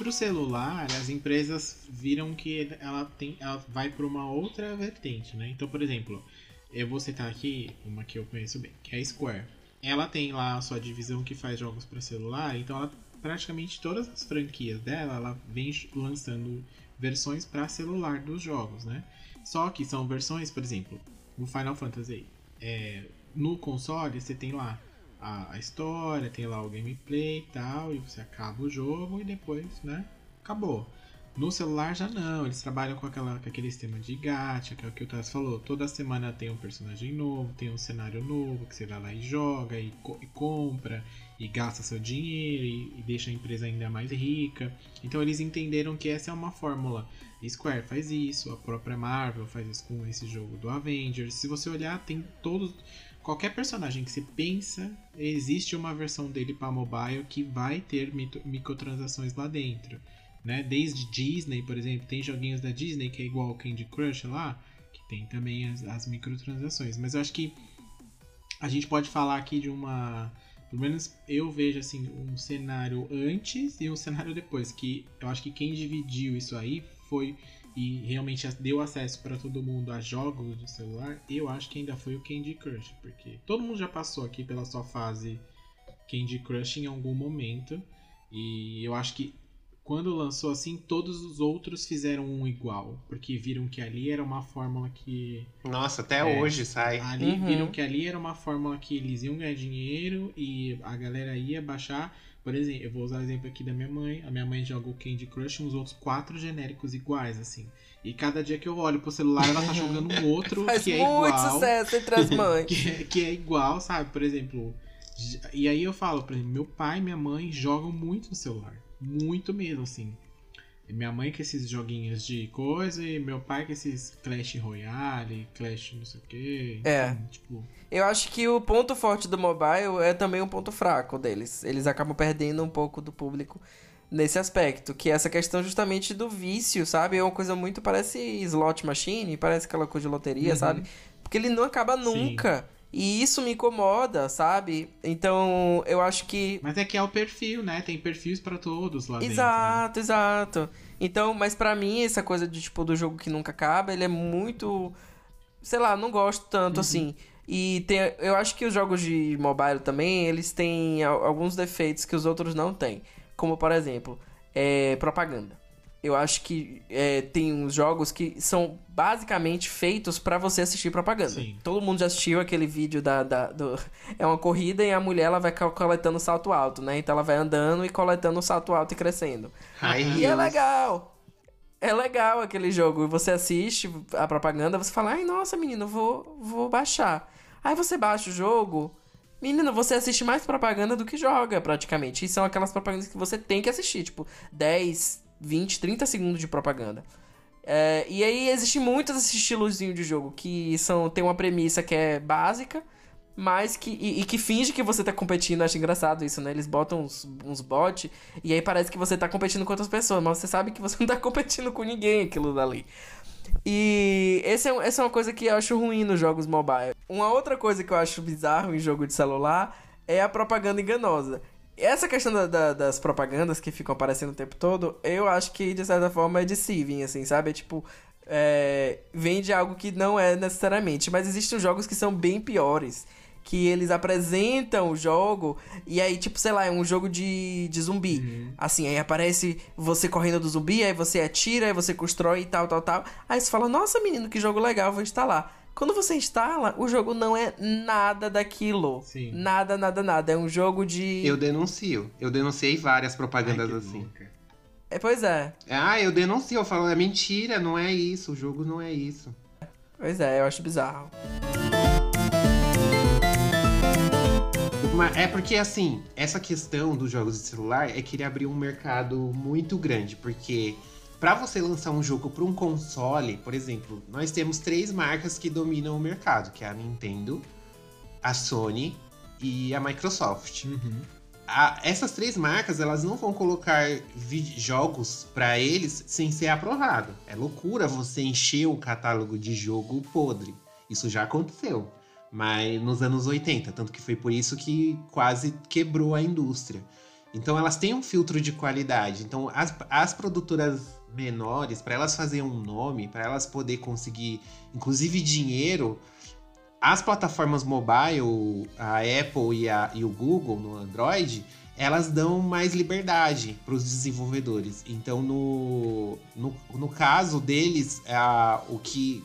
Pro celular, as empresas viram que ela tem, ela vai para uma outra vertente, né? Então, por exemplo, eu vou citar aqui uma que eu conheço bem, que é a Square. Ela tem lá a sua divisão que faz jogos para celular, então ela praticamente todas as franquias dela, ela vem lançando versões para celular dos jogos, né? Só que são versões, por exemplo, o Final Fantasy. É, no console você tem lá a, a história, tem lá o gameplay e tal, e você acaba o jogo e depois, né? Acabou. No celular já não, eles trabalham com, aquela, com aquele sistema de gacha, que é o que o Taz falou. Toda semana tem um personagem novo, tem um cenário novo que você vai lá e joga e, co- e compra e gasta seu dinheiro e, e deixa a empresa ainda mais rica. Então eles entenderam que essa é uma fórmula. Square faz isso, a própria Marvel faz isso com esse jogo do Avengers. Se você olhar, tem todos. Qualquer personagem que você pensa, existe uma versão dele para mobile que vai ter microtransações lá dentro. Né? Desde Disney, por exemplo, tem joguinhos da Disney que é igual ao Candy Crush lá, que tem também as, as microtransações. Mas eu acho que a gente pode falar aqui de uma. Pelo menos eu vejo assim um cenário antes e um cenário depois. Que eu acho que quem dividiu isso aí foi e realmente deu acesso para todo mundo a jogos de celular. Eu acho que ainda foi o Candy Crush, porque todo mundo já passou aqui pela sua fase Candy Crush em algum momento. E eu acho que quando lançou assim, todos os outros fizeram um igual, porque viram que ali era uma fórmula que Nossa, até É. hoje sai. Ali Uhum. viram que ali era uma fórmula que eles iam ganhar dinheiro e a galera ia baixar. Por exemplo, eu vou usar o exemplo aqui da minha mãe. A minha mãe joga o Candy Crush e uns outros quatro genéricos iguais, assim. E cada dia que eu olho pro celular, ela tá jogando um outro que é muito igual. sucesso entre as mães. Que, é- que é igual, sabe? Por exemplo. E aí eu falo, por exemplo, meu pai e minha mãe jogam muito no celular. Muito mesmo, assim. Minha mãe com esses joguinhos de coisa e meu pai com esses Clash Royale, Clash não sei o que. É. Tipo, Eu acho que o ponto forte do mobile é também um ponto fraco deles. Eles acabam perdendo um pouco do público nesse aspecto, que é essa questão justamente do vício, sabe? É uma coisa muito parece slot machine, parece aquela coisa de loteria, Uhum. sabe? Porque ele não acaba nunca. E isso me incomoda, sabe? Então, eu acho que. Mas é que é o perfil, né? Tem perfis pra todos lá dentro. né? Exato, exato. Então, mas pra mim, essa coisa de, tipo, do jogo que nunca acaba, ele é muito. Sei lá, não gosto tanto assim. E tem, eu acho que os jogos de mobile também, eles têm al- alguns defeitos que os outros não têm. Como, por exemplo, é, propaganda. Eu acho que é, tem uns jogos que são basicamente feitos pra você assistir propaganda. Sim. Todo mundo já assistiu aquele vídeo da, da- do, é uma corrida e a mulher ela vai co- coletando salto alto, né? Então ela vai andando e coletando o salto alto e crescendo. High E é heels. legal. É legal aquele jogo. E você assiste a propaganda, você fala, ai, nossa, menino, vou, vou baixar. Aí você baixa o jogo. Menino, você assiste mais propaganda do que joga, praticamente. E são aquelas propagandas que você tem que assistir, tipo, 10, 20, 30 segundos de propaganda. É, e aí existe muitos esse estilozinho de jogo que são tem uma premissa que é básica, mas que e, e que finge que você tá competindo. Acho engraçado isso, né? Eles botam uns, uns bots e aí parece que você tá competindo com outras pessoas, mas você sabe que você não tá competindo com ninguém aquilo dali. E esse é, essa é uma coisa que eu acho ruim nos jogos mobile. Uma outra coisa que eu acho bizarro em jogo de celular é a propaganda enganosa. Essa questão da- da- das propagandas que ficam aparecendo o tempo todo, eu acho que de certa forma é deceiving, assim, sabe? É tipo, é, vende algo que não é necessariamente. Mas existem jogos que são bem piores. Que eles apresentam o jogo e aí, tipo, sei lá, é um jogo de, de zumbi. Assim, aí aparece você correndo do zumbi, aí você atira, aí você constrói e tal, tal, tal. Aí você fala, nossa, menino, que jogo legal, vou instalar. Quando você instala, o jogo não é nada daquilo. Sim. Nada, nada, nada. É um jogo de. Eu denuncio. Eu denunciei várias Ai, propagandas que assim. É, pois é. Ah, eu denuncio. Eu falo, é mentira, não é isso. O jogo não é isso. Pois é, eu acho bizarro. Mas é porque, assim, essa questão dos jogos de celular é que ele abriu um mercado muito grande. Porque pra você lançar um jogo para um console, por exemplo, nós temos três marcas que dominam o mercado, que é a Nintendo, a Sony e a Microsoft. Uhum. A- essas três marcas, elas não vão colocar jogos pra eles sem ser aprovado. É loucura você encher o catálogo de jogo podre. Isso já aconteceu. Mas nos anos 80, tanto que foi por isso que quase quebrou a indústria. Então elas têm um filtro de qualidade. Então as, as produtoras menores, para elas fazerem um nome, para elas poder conseguir, inclusive dinheiro, as plataformas mobile, a Apple e, a- e o Google no Android, elas dão mais liberdade para os desenvolvedores. Então, no, no, no caso deles, a, o que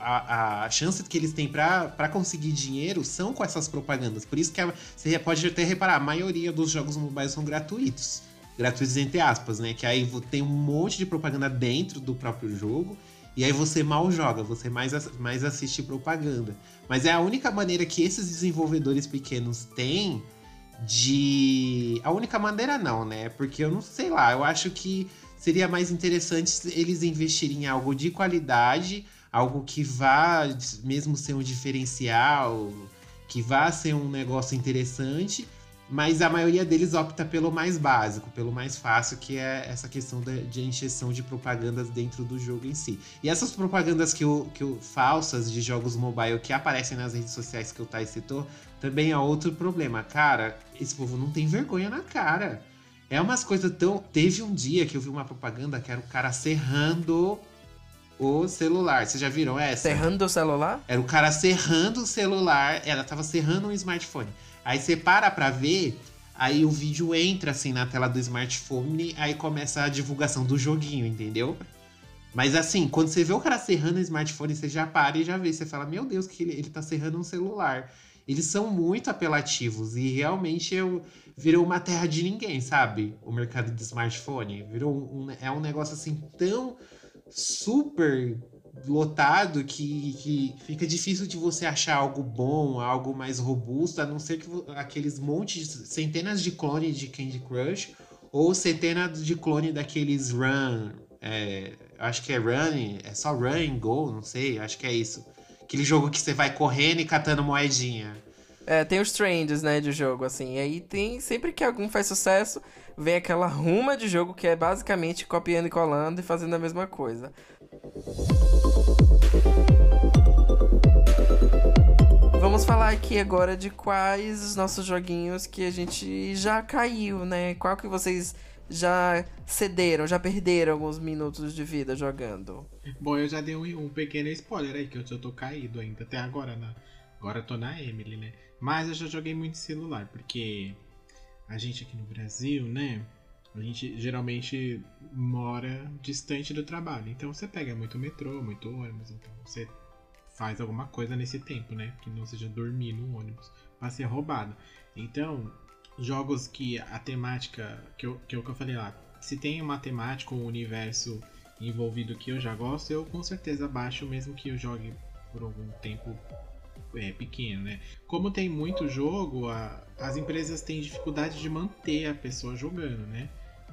a, a chance que eles têm para conseguir dinheiro são com essas propagandas. Por isso que a- você pode até reparar, a maioria dos jogos mobile são gratuitos. Gratuitos entre aspas, né? Que aí tem um monte de propaganda dentro do próprio jogo. E aí você mal joga, você mais, mais assiste propaganda. Mas é a única maneira que esses desenvolvedores pequenos têm de. A única maneira não, né? Porque eu não sei lá, eu acho que seria mais interessante eles investirem em algo de qualidade, algo que vá mesmo ser um diferencial, que vá ser um negócio interessante. Mas a maioria deles opta pelo mais básico, pelo mais fácil, que é essa questão de injeção de propagandas dentro do jogo em si. E essas propagandas que o, que o, falsas de jogos mobile que aparecem nas redes sociais que o Thais citou, também é outro problema. Cara, esse povo não tem vergonha na cara. É umas coisas tão. Teve um dia que eu vi uma propaganda que era o cara serrando o celular. Vocês já viram essa? Serrando o celular? Era o cara serrando o celular, ela tava serrando um smartphone. Aí você para pra ver, aí o vídeo entra assim na tela do smartphone, aí começa a divulgação do joguinho, entendeu? Mas assim, quando você vê o cara serrando o smartphone, você já para e já vê. Você fala, meu Deus, que ele, ele tá serrando um celular. Eles são muito apelativos e realmente eu, virou uma terra de ninguém, sabe? O mercado de smartphone. Virou um, é um negócio assim tão super lotado que, que fica difícil de você achar algo bom, algo mais robusto, a não ser que aqueles montes, centenas de clones de Candy Crush ou centenas de clones daqueles Run, é, acho que é Run, é só Run and Go, não sei, acho que é isso. Aquele jogo que você vai correndo e catando moedinha. É, tem os trends, né, de jogo, assim. E aí tem. Sempre que algum faz sucesso, vem aquela ruma de jogo que é basicamente copiando e colando e fazendo a mesma coisa. Vamos falar aqui agora de quais os nossos joguinhos que a gente já caiu, né? Qual que vocês já cederam, já perderam alguns minutos de vida jogando? Bom, eu já dei um, um pequeno spoiler aí, que eu, eu tô caído ainda, até agora. Na, agora eu tô na Emily, né? Mas eu já joguei muito celular, porque a gente aqui no Brasil, né? A gente geralmente mora distante do trabalho. Então você pega muito metrô, muito ônibus. Então você faz alguma coisa nesse tempo, né? Que não seja dormir no ônibus para ser roubado. Então, jogos que a temática, que eu, que eu, que eu falei lá, se tem uma temática ou um universo envolvido que eu já gosto, eu com certeza baixo, mesmo que eu jogue por algum tempo é, pequeno, né? Como tem muito jogo, a, as empresas têm dificuldade de manter a pessoa jogando, né?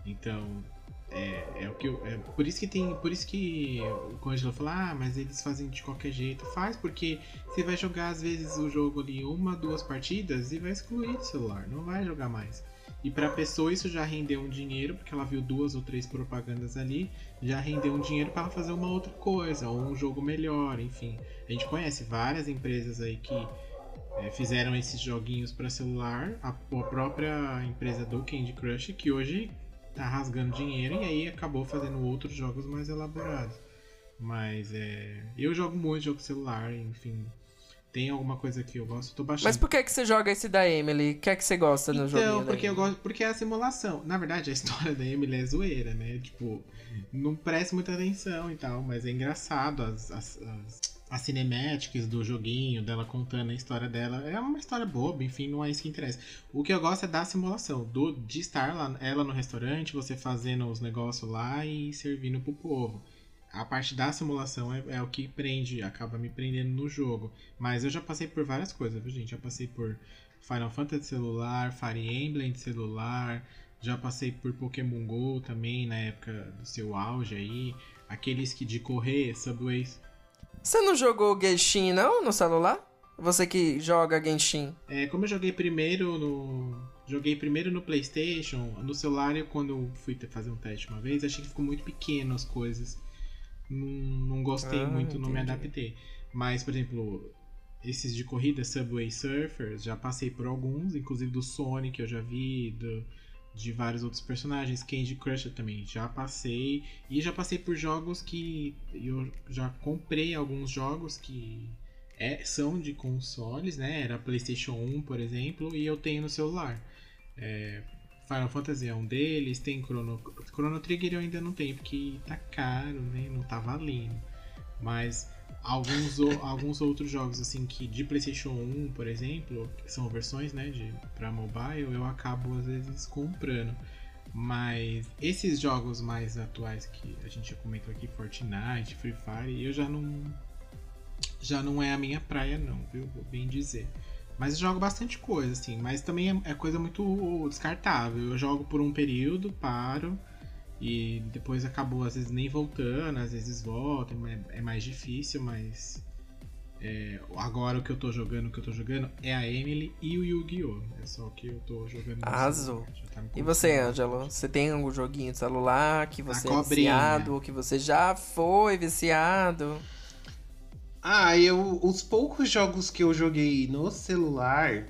Então, é, é o que eu, é por isso que tem, por isso que o Angelo falou, ah, mas eles fazem de qualquer jeito. Faz porque você vai jogar às vezes o jogo ali uma, duas partidas e vai excluir do celular, não vai jogar mais. E para a pessoa isso já rendeu um dinheiro, porque ela viu duas ou três propagandas ali, já rendeu um dinheiro para fazer uma outra coisa, ou um jogo melhor, enfim. A gente conhece várias empresas aí que é, fizeram esses joguinhos para celular, a, a própria empresa do Candy Crush, que hoje tá rasgando dinheiro e aí acabou fazendo outros jogos mais elaborados. Mas é. Eu jogo muito jogo celular, enfim. Tem alguma coisa que eu gosto, tô baixando. Mas por que, que você joga esse da Emily? O que é que você gosta no jogo? Então, porque eu gosto. Porque é a simulação. Na verdade, a história da Emily é zoeira, né? Tipo, não presta muita atenção e tal, mas é engraçado as, as, as as cinemáticas do joguinho, dela contando a história dela. É uma história boba, enfim, não é isso que interessa. O que eu gosto é da simulação, do, de estar lá, ela no restaurante, você fazendo os negócios lá e servindo pro povo. A parte da simulação é, é, o que prende, acaba me prendendo no jogo. Mas eu já passei por várias coisas, viu, gente? Já passei por Final Fantasy celular, Fire Emblem de celular, já passei por Pokémon GO também, na época do seu auge aí. Aqueles que de correr, Subways você não jogou Genshin, não, no celular? Você que joga Genshin. É, como eu joguei primeiro no. Joguei primeiro no Playstation, no celular eu quando eu fui fazer um teste uma vez, achei que ficou muito pequeno as coisas. Não, não gostei ah, muito, entendi. não me adaptei. Mas, por exemplo, esses de corrida, Subway Surfers, já passei por alguns, inclusive do Sonic eu já vi, do, de vários outros personagens. Candy Crush também já passei. E já passei por jogos que eu já comprei alguns jogos que é, são de consoles, né? Era PlayStation 1, por exemplo, e eu tenho no celular. É, Final Fantasy é um deles, tem Chrono, Chrono Trigger eu ainda não tenho, porque tá caro, né? Não tá valendo. Mas alguns, alguns outros jogos assim que de PlayStation 1, por exemplo, que são versões, né, de para mobile, eu acabo às vezes comprando. Mas esses jogos mais atuais que a gente já comentou aqui, Fortnite, Free Fire, eu já não já não é a minha praia não, viu? Vou bem dizer. Mas eu jogo bastante coisa assim, mas também é, é coisa muito descartável. Eu jogo por um período, paro, e depois acabou, às vezes, nem voltando, às vezes volta, é, é mais difícil, mas. É, agora o que eu tô jogando, o que eu tô jogando é a Emily e o Yu-Gi-Oh! É só o que eu tô jogando. Azul. Tá e você, Ângelo? Você tem algum joguinho de celular que você é viciado ou que você já foi viciado? Ah, eu, os poucos jogos que eu joguei no celular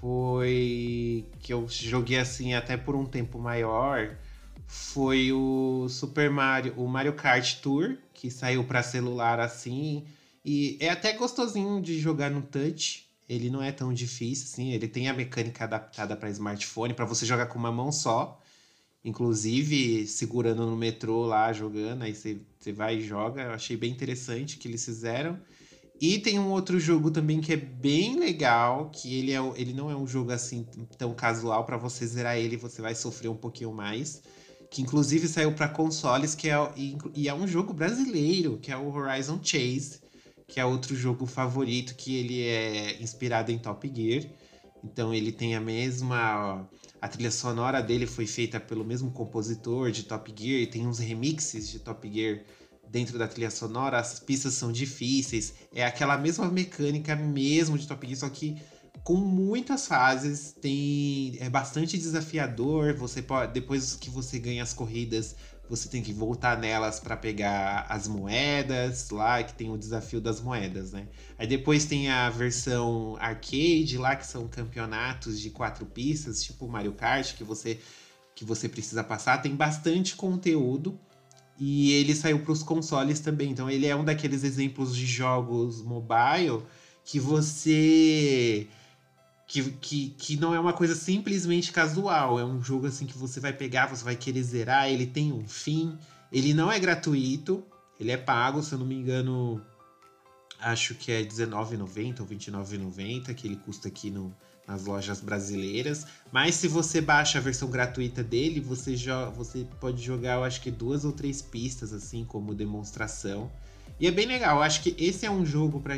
foi que eu joguei assim até por um tempo maior foi o Super Mario, o Mario Kart Tour, que saiu para celular assim. E é até gostosinho de jogar no touch. Ele não é tão difícil assim, ele tem a mecânica adaptada para smartphone, para você jogar com uma mão só. Inclusive, segurando no metrô lá, jogando, aí você, vai e joga. Eu achei bem interessante que eles fizeram. E tem um outro jogo também que é bem legal, que ele, é, ele não é um jogo assim tão casual, para você zerar ele você vai sofrer um pouquinho mais que inclusive saiu para consoles, que é, e, é um jogo brasileiro, que é o Horizon Chase, que é outro jogo favorito, que ele é inspirado em Top Gear. Então ele tem a mesma. A trilha sonora dele foi feita pelo mesmo compositor de Top Gear, e tem uns remixes de Top Gear dentro da trilha sonora, as pistas são difíceis, é aquela mesma mecânica mesmo de Top Gear, só que com muitas fases, tem é bastante desafiador. Você pode depois que você ganha as corridas, você tem que voltar nelas para pegar as moedas lá, que tem o desafio das moedas, né? Aí depois tem a versão arcade lá, que são campeonatos de quatro pistas, tipo Mario Kart, que você que você precisa passar. Tem bastante conteúdo. E ele saiu para os consoles também. Então ele é um daqueles exemplos de jogos mobile que você que, que, que não é uma coisa simplesmente casual. É um jogo assim que você vai pegar, você vai querer zerar, ele tem um fim. Ele não é gratuito, ele é pago, se eu não me engano, acho que é R$19,90 ou R$29,90 que ele custa aqui no, nas lojas brasileiras. Mas se você baixa a versão gratuita dele, você, você pode jogar, eu acho que duas ou três pistas, assim, como demonstração. E é bem legal, eu acho que esse é um jogo para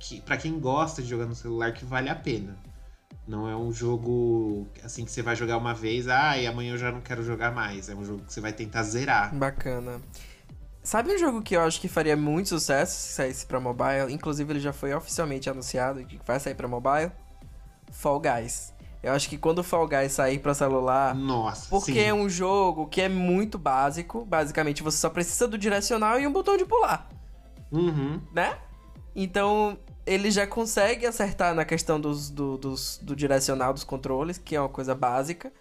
que para quem gosta de jogar no celular que vale a pena. Não é um jogo assim que você vai jogar uma vez, ah, e amanhã eu já não quero jogar mais. É um jogo que você vai tentar zerar. Bacana. Sabe um jogo que eu acho que faria muito sucesso se saísse para mobile? Inclusive ele já foi oficialmente anunciado que vai sair para mobile. Fall Guys. Eu acho que quando o Fall Guys sair para celular, nossa, porque sim. é um jogo que é muito básico, basicamente você só precisa do direcional e um botão de pular. Uhum. Né? Então, ele já consegue acertar na questão dos, do, dos, do direcional dos controles, que é uma coisa básica.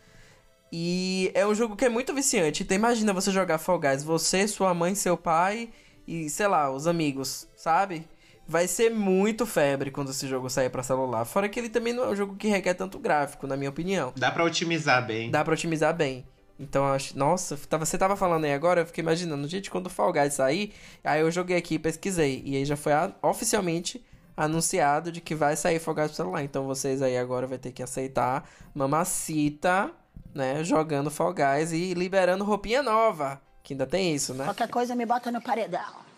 E é um jogo que é muito viciante. Então imagina você jogar Fall Guys, você, sua mãe, seu pai e, sei lá, os amigos, sabe? Vai ser muito febre quando esse jogo sair para celular. Fora que ele também não é um jogo que requer tanto gráfico, na minha opinião. Dá para otimizar bem. Dá para otimizar bem. Então acho, nossa, você tava falando aí agora, eu fiquei imaginando, gente, quando o Fall Guys sair, aí eu joguei aqui e pesquisei. E aí já foi a, oficialmente anunciado de que vai sair Fall Guys pro celular. Então vocês aí agora vai ter que aceitar Mamacita, né, jogando Fall Guys e liberando roupinha nova. Que ainda tem isso, né? Qualquer coisa me bota no paredão.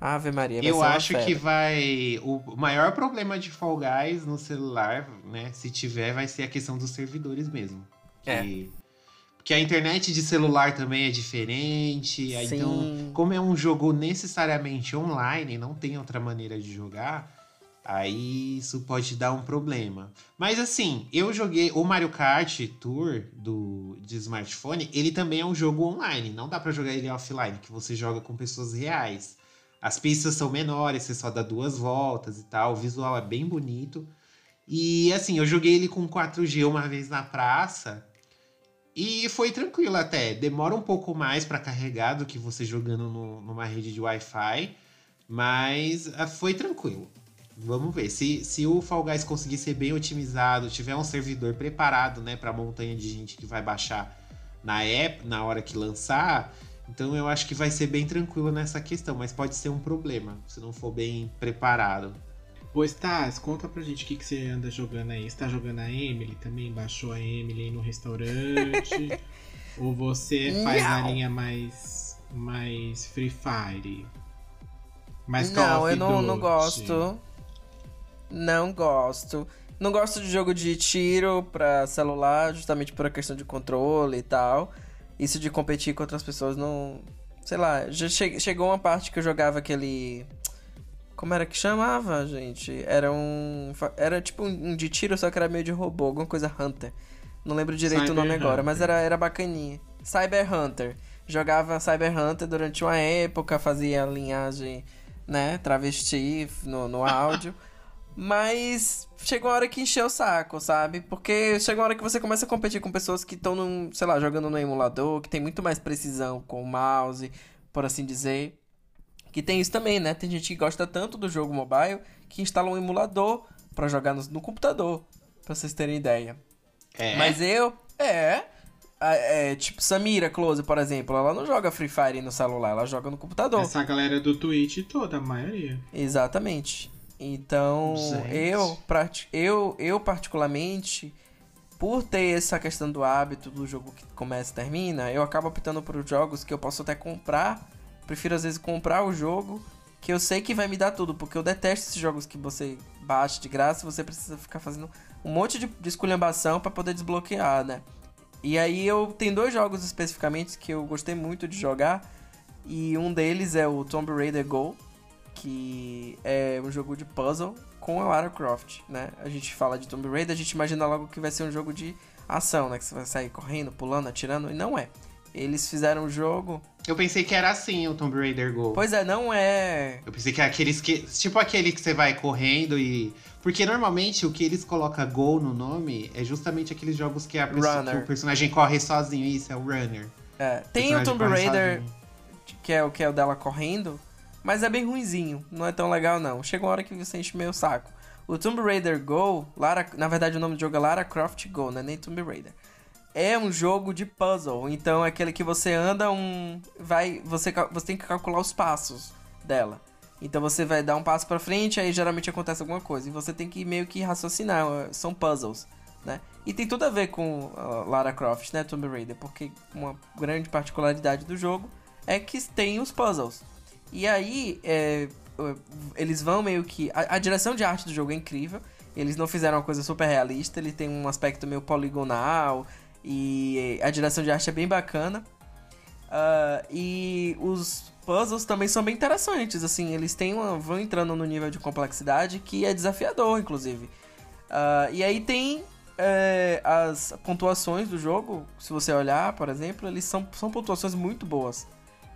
Ave Maria, Eu acho que vai. O maior problema de Fall Guys no celular, né? Se tiver, vai ser a questão dos servidores mesmo. Que... É. Porque a internet de celular também é diferente. aí. Então, como é um jogo necessariamente online, não tem outra maneira de jogar, aí isso pode dar um problema. Mas assim, eu joguei o Mario Kart Tour do, de smartphone, ele também é um jogo online. Não dá pra jogar ele offline, que você joga com pessoas reais. As pistas são menores, você só dá duas voltas e tal. O visual é bem bonito. E assim, eu joguei ele com 4G uma vez na praça. E foi tranquilo até. Demora um pouco mais para carregar do que você jogando no- numa rede de Wi-Fi. Mas ah, foi tranquilo. Vamos ver. Se, se o Fall Guys conseguir ser bem otimizado, tiver um servidor preparado né, para a montanha de gente que vai baixar na app, na hora que lançar, então eu acho que vai ser bem tranquilo nessa questão. Mas pode ser um problema se não for bem preparado. Pois Taz, conta pra gente o que, que você anda jogando aí. Você tá jogando a Emily também? Baixou a Emily aí no restaurante? Ou você faz a linha mais, mais Free Fire? Mais Call Não, of eu não, não gosto. Não gosto. Não gosto de jogo de tiro pra celular, justamente por a questão de controle e tal. Isso de competir com outras pessoas não. Sei lá, já che- chegou uma parte que eu jogava aquele. Como era que chamava, gente? Era um. Era tipo um de tiro, só que era meio de robô, alguma coisa Hunter. Não lembro direito o nome Cyber agora, mas Hunter. era, era bacaninha. Cyber Hunter. Jogava Cyber Hunter durante uma época, fazia linhagem, né, travesti no, no áudio. Mas chegou uma hora que encheu o saco, sabe? Porque chega uma hora que você começa a competir com pessoas que estão, sei lá, jogando no emulador, que tem muito mais precisão com o mouse, por assim dizer. Que tem isso também, né? Tem gente que gosta tanto do jogo mobile que instala um emulador pra jogar no, no computador, pra vocês terem ideia. É. Mas eu, é, é, tipo Samira Close, por exemplo, ela não joga Free Fire no celular, ela joga no computador. Essa galera do Twitch toda, a maioria. Exatamente. Então, Gente. eu, eu, eu particularmente, por ter essa questão do hábito do jogo que começa e termina, eu acabo optando por jogos que eu posso até comprar. Prefiro às vezes comprar o jogo que eu sei que vai me dar tudo, porque eu detesto esses jogos que você baixa de graça e você precisa ficar fazendo um monte de, de esculhambação pra poder desbloquear, né? E aí eu tenho dois jogos especificamente que eu gostei muito de jogar e um deles é o Tomb Raider Go, que é um jogo de puzzle com a Lara Croft, né? A gente fala de Tomb Raider, a gente imagina logo que vai ser um jogo de ação, né? Que você vai sair correndo, pulando, atirando, e não é. Eles fizeram um jogo. Eu pensei que era assim o Tomb Raider Go. Pois é, não é. Eu pensei que é aqueles que. Tipo aquele que você vai correndo e. Porque normalmente o que eles colocam Go no nome é justamente aqueles jogos que, a pessoa, que o personagem corre sozinho. Isso, é o Runner. é. Tem o personagem Tomb Raider, sozinho. que é o que é o dela correndo, mas é bem ruinzinho. Não é tão legal, não. Chega uma hora que você enche meio saco. O Tomb Raider Go, Lara, na verdade o nome do jogo é Lara Croft Go, não é nem Tomb Raider. É um jogo de puzzle, então é aquele que você anda um. Vai. Você, você tem que calcular os passos dela. Então você vai dar um passo pra frente, aí geralmente acontece alguma coisa. E você tem que meio que raciocinar. eh, São puzzles, né? E tem tudo a ver com ah, Lara Croft, né? Tomb Raider, porque uma grande particularidade do jogo é que tem os puzzles. E aí, é, uh, eles vão meio que. A, a direção de arte do jogo é incrível. Eles não fizeram uma coisa super realista, ele tem um aspecto meio poligonal. E a direção de arte é bem bacana. Ah, e os puzzles também são bem interessantes, assim, eles têm uma, vão entrando no nível de complexidade que é desafiador, inclusive. Ah, e aí tem é, as pontuações do jogo, se você olhar, por exemplo, eles são, são pontuações muito boas.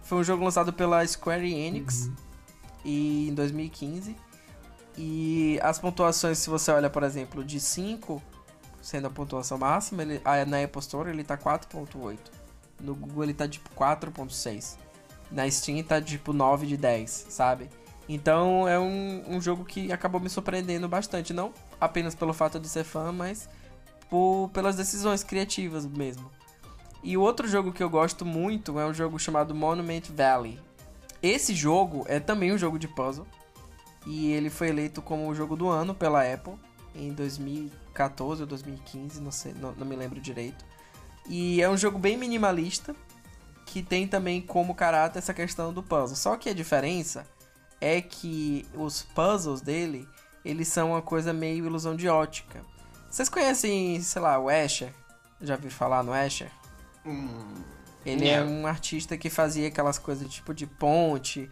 Foi um jogo lançado pela Square Enix e, em 2015. E as pontuações, se você olha, por exemplo, de 5, sendo a pontuação máxima, ele, ah, na Apple Store ele tá 4.8. No Google ele tá tipo 4.6. Na Steam tá tipo 9 de 10, sabe? Então é um, um jogo que acabou me surpreendendo bastante. Não apenas pelo fato de ser fã, mas por, pelas decisões criativas mesmo. E o outro jogo que eu gosto muito é um jogo chamado Monument Valley. Esse jogo é também um jogo de puzzle. E ele foi eleito como o jogo do ano pela Apple em 2014 ou 2015, não, sei, não, não me lembro direito. E é um jogo bem minimalista, que tem também como caráter essa questão do puzzle. Só que a diferença é que os puzzles dele, eles são uma coisa meio ilusão de ótica. Vocês conhecem, sei lá, o Escher? Já ouviu falar no Escher? Ele é um artista que fazia aquelas coisas tipo de ponte,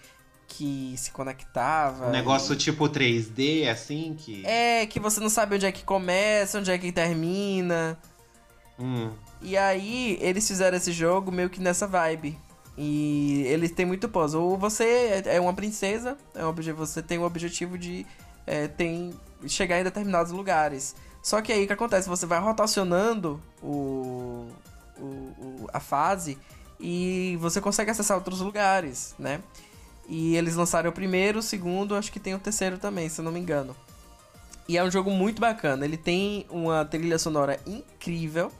que se conectava. Um negócio tipo 3D, assim, que. É, que você não sabe onde é que começa, onde é que termina. Hum. E aí, eles fizeram esse jogo meio que nessa vibe. E eles têm muito puzzle. Ou Você é uma princesa, é um você tem o objetivo de é, tem, chegar em determinados lugares. Só que aí o que acontece? Você vai rotacionando o, o, o- a fase e você consegue acessar outros lugares, né? E eles lançaram o primeiro, o segundo, acho que tem o terceiro também, se eu não me engano. E é um jogo muito bacana. Ele tem uma trilha sonora incrível.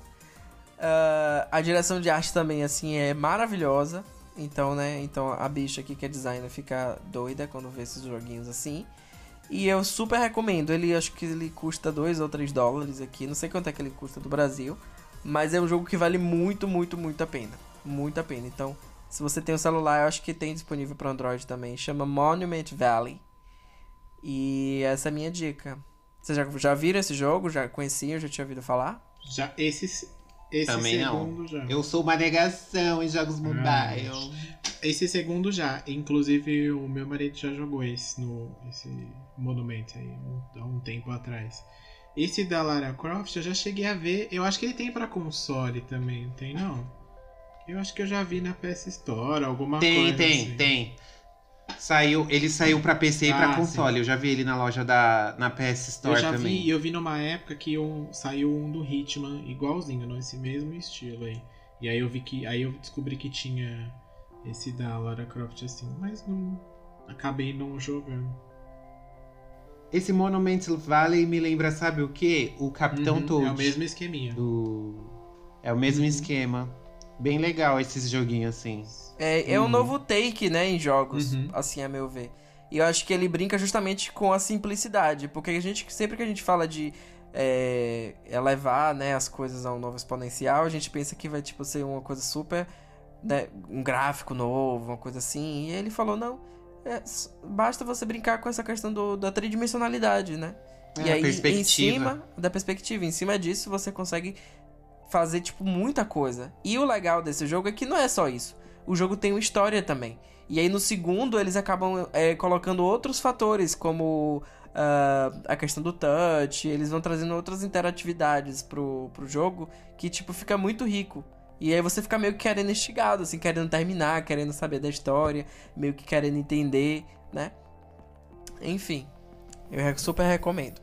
Ah, a direção de arte também, assim, é maravilhosa. Então, né? Então a bicha aqui que é designer fica doida quando vê esses joguinhos assim. E eu super recomendo. Ele acho que ele custa 2 ou 3 dólares aqui. Não sei quanto é que ele custa do Brasil. Mas é um jogo que vale muito, muito, muito a pena. Muito a pena. Então, se você tem um celular, eu acho que tem disponível para Android também. Chama Monument Valley. E essa é a minha dica. Vocês já, já viram esse jogo? Já conheciam? Já tinha ouvido falar? Já, esse, esse Também não. segundo já. Eu sou uma negação em jogos mobile. Esse segundo já. Inclusive, o meu marido já jogou esse no esse monumento aí, um- há um tempo atrás. Esse da Lara Croft eu já cheguei a ver. Eu acho que ele tem pra console também, não tem não? Eu acho que eu já vi na PS Store, alguma Tem, coisa. tem, assim. tem. Saiu, ele saiu pra PC e pra Ah, console. sim. Eu já vi ele na loja da na PS Eu Store já também. vi, eu vi numa época que um, saiu um do Hitman igualzinho, nesse mesmo estilo aí. E aí eu vi que. Aí eu descobri que tinha esse da Lara Croft assim, mas não. Acabei não jogando. Esse Monument Valley me lembra, sabe o quê? O Capitão Uhum, Toad. É o mesmo esqueminha. do É o mesmo Uhum. esquema. Bem legal esses joguinhos assim. É, é um Uhum. novo take, né, em jogos, Uhum. assim, a meu ver. E eu acho que ele brinca justamente com a simplicidade, porque a gente, sempre que a gente fala de é, elevar, né, as coisas a um novo exponencial, a gente pensa que vai, tipo, ser uma coisa super, né, um gráfico novo, uma coisa assim. E ele falou, não, é, basta você brincar com essa questão do, da tridimensionalidade, né? É, e aí, em cima da perspectiva, em cima disso, você consegue fazer, tipo, muita coisa. E o legal desse jogo é que não é só isso. o jogo tem uma história também. E aí no segundo eles acabam é, colocando outros fatores, como uh, a questão do touch, eles vão trazendo outras interatividades pro, pro jogo que, tipo, fica muito rico. E aí você fica meio que querendo instigado, assim, querendo terminar, querendo saber da história, meio que querendo entender, né? Enfim, eu super recomendo.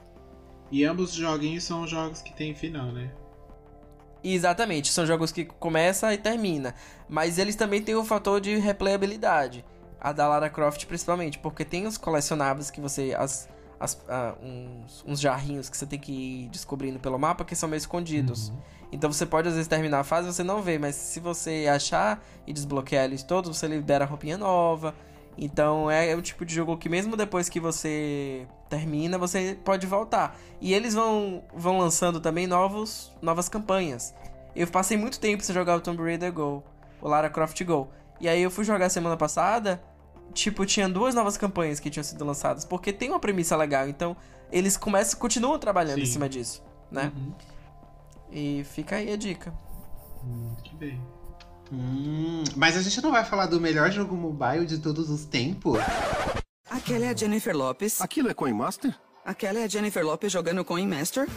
E ambos os joguinhos são jogos que tem final, né? Exatamente, são jogos que começa e termina. Mas eles também têm o fator de replayabilidade. A da Lara Croft principalmente, porque tem os colecionáveis que você. As, as, ah, uns, uns, jarrinhos que você tem que ir descobrindo pelo mapa que são meio escondidos. Uhum. Então você pode às vezes terminar a fase e você não vê, mas se você achar e desbloquear eles todos, você libera a roupinha nova. Então é o tipo de jogo que mesmo depois que você termina, você pode voltar. E eles vão, vão lançando também novos, novas campanhas. Eu passei muito tempo sem jogar o Tomb Raider Go, o Lara Croft Go. E aí eu fui jogar semana passada, tipo, tinha duas novas campanhas que tinham sido lançadas, porque tem uma premissa legal, então eles começam, continuam trabalhando Sim. em cima disso, né? Uhum. E fica aí a dica. Hum, que bem. Hum, mas a gente não vai falar do melhor jogo mobile de todos os tempos? Aquela é a Jennifer Lopes. Aquilo é Coin Master? Aquela é a Jennifer Lopes jogando Coin Master.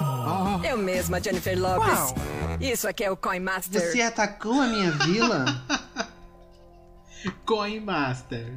Oh. Eu mesma, Jennifer Lopes. Uau. Isso aqui é o Coin Master. Você atacou a minha vila? Coin Master.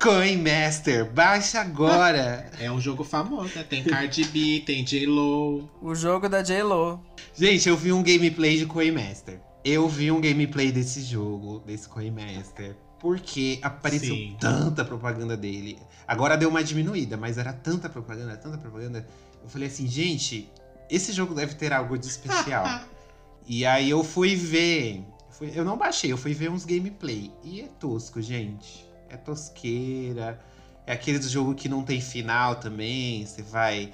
Coin Master, baixa agora. É um jogo famoso, né? Tem Cardi B, tem J-Lo. O jogo da J-Lo. Gente, eu vi um gameplay de Coin Master. Eu vi um gameplay desse jogo, desse Coin Master. Porque apareceu Sim. tanta propaganda dele. Agora deu uma diminuída, mas era tanta propaganda, tanta propaganda. Eu falei assim, gente, esse jogo deve ter algo de especial. e aí eu fui ver. Eu não baixei, eu fui ver uns gameplay. E é tosco, gente é tosqueira. É aquele do jogo que não tem final também. Você vai.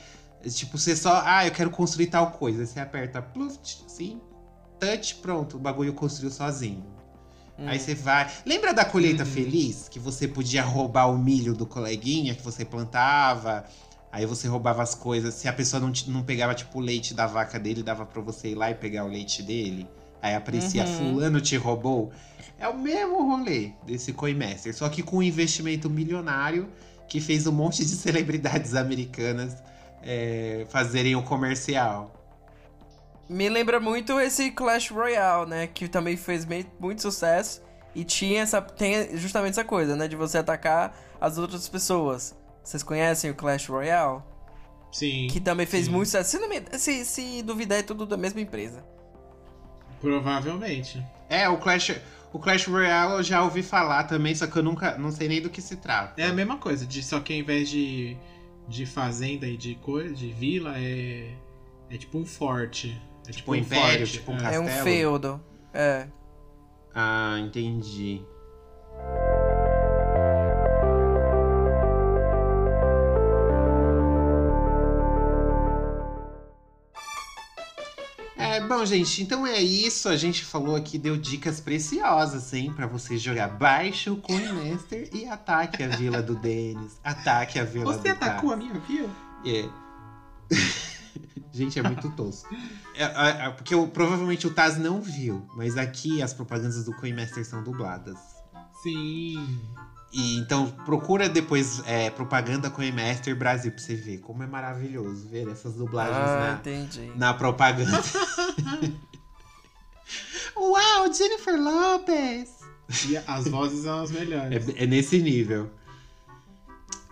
Tipo, você só. Ah, eu quero construir tal coisa. Você aperta plus, assim, touch, pronto. O bagulho construiu sozinho. Hum. Aí você vai. Lembra da colheita uhum. feliz? Que você podia roubar o milho do coleguinha que você plantava. Aí você roubava as coisas. Se a pessoa não, não pegava, tipo, o leite da vaca dele, dava pra você ir lá e pegar o leite dele. Aí aparecia, uhum. fulano te roubou. É o mesmo rolê desse Coinmaster, só que com um investimento milionário que fez um monte de celebridades americanas é, fazerem o comercial. Me lembra muito esse Clash Royale, né? Que também fez muito sucesso e tinha essa tem justamente essa coisa, né? De você atacar as outras pessoas. Vocês conhecem o Clash Royale? Sim. Que também fez sim. muito sucesso. Se, me, se, se duvidar, é tudo da mesma empresa. Provavelmente. É, o Clash, o Clash Royale eu já ouvi falar também, só que eu nunca não sei nem do que se trata. É a mesma coisa, de, só que ao invés de, de fazenda e de coisa, de vila, é, é tipo um forte. É tipo, um, um império, forte. tipo um castelo. É um feudo. É. Ah, entendi. É, bom, gente, então é isso. A gente falou aqui, deu dicas preciosas, hein, para você jogar. Baixe o Coin Master e ataque a vila do Denis. Ataque a vila você do Você atacou a minha vila? É. gente, é muito tosco. É, é, é, porque eu, provavelmente o Taz não viu, mas aqui as propagandas do Coin Master são dubladas. Sim. E então procura depois é, propaganda com Master Brasil pra você ver como é maravilhoso ver essas dublagens ah, na, na propaganda. Uau, Jennifer Lopez! E as vozes são as melhores. É, é, nesse nível.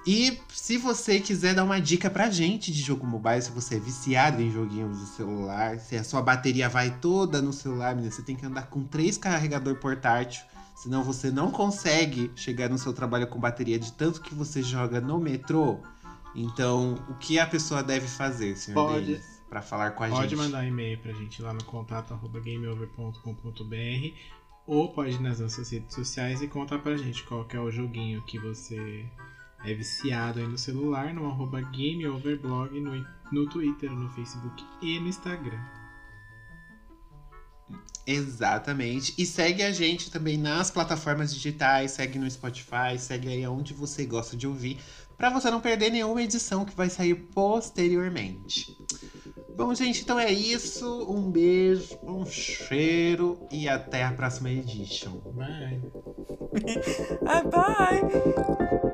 E se você quiser dar uma dica pra gente de jogo mobile, se você é viciado em joguinhos de celular, se a sua bateria vai toda no celular, menina, você tem que andar com três carregador portátil Senão você não consegue chegar no seu trabalho com bateria de tanto que você joga no metrô. Então, o que a pessoa deve fazer, senhor Pode. para falar com a pode gente? Pode mandar e-mail pra gente lá no contato gameover.com.br ou pode ir nas nossas redes sociais e contar pra gente qual é o joguinho que você é viciado aí no celular, no arroba gameoverblog, no, no Twitter, no Facebook e no Instagram. Exatamente. E segue a gente também nas plataformas digitais, segue no Spotify, segue aí onde você gosta de ouvir, para você não perder nenhuma edição que vai sair posteriormente. Bom, gente, então é isso. Um beijo, um cheiro e até a próxima edition. Bye. Ah, bye!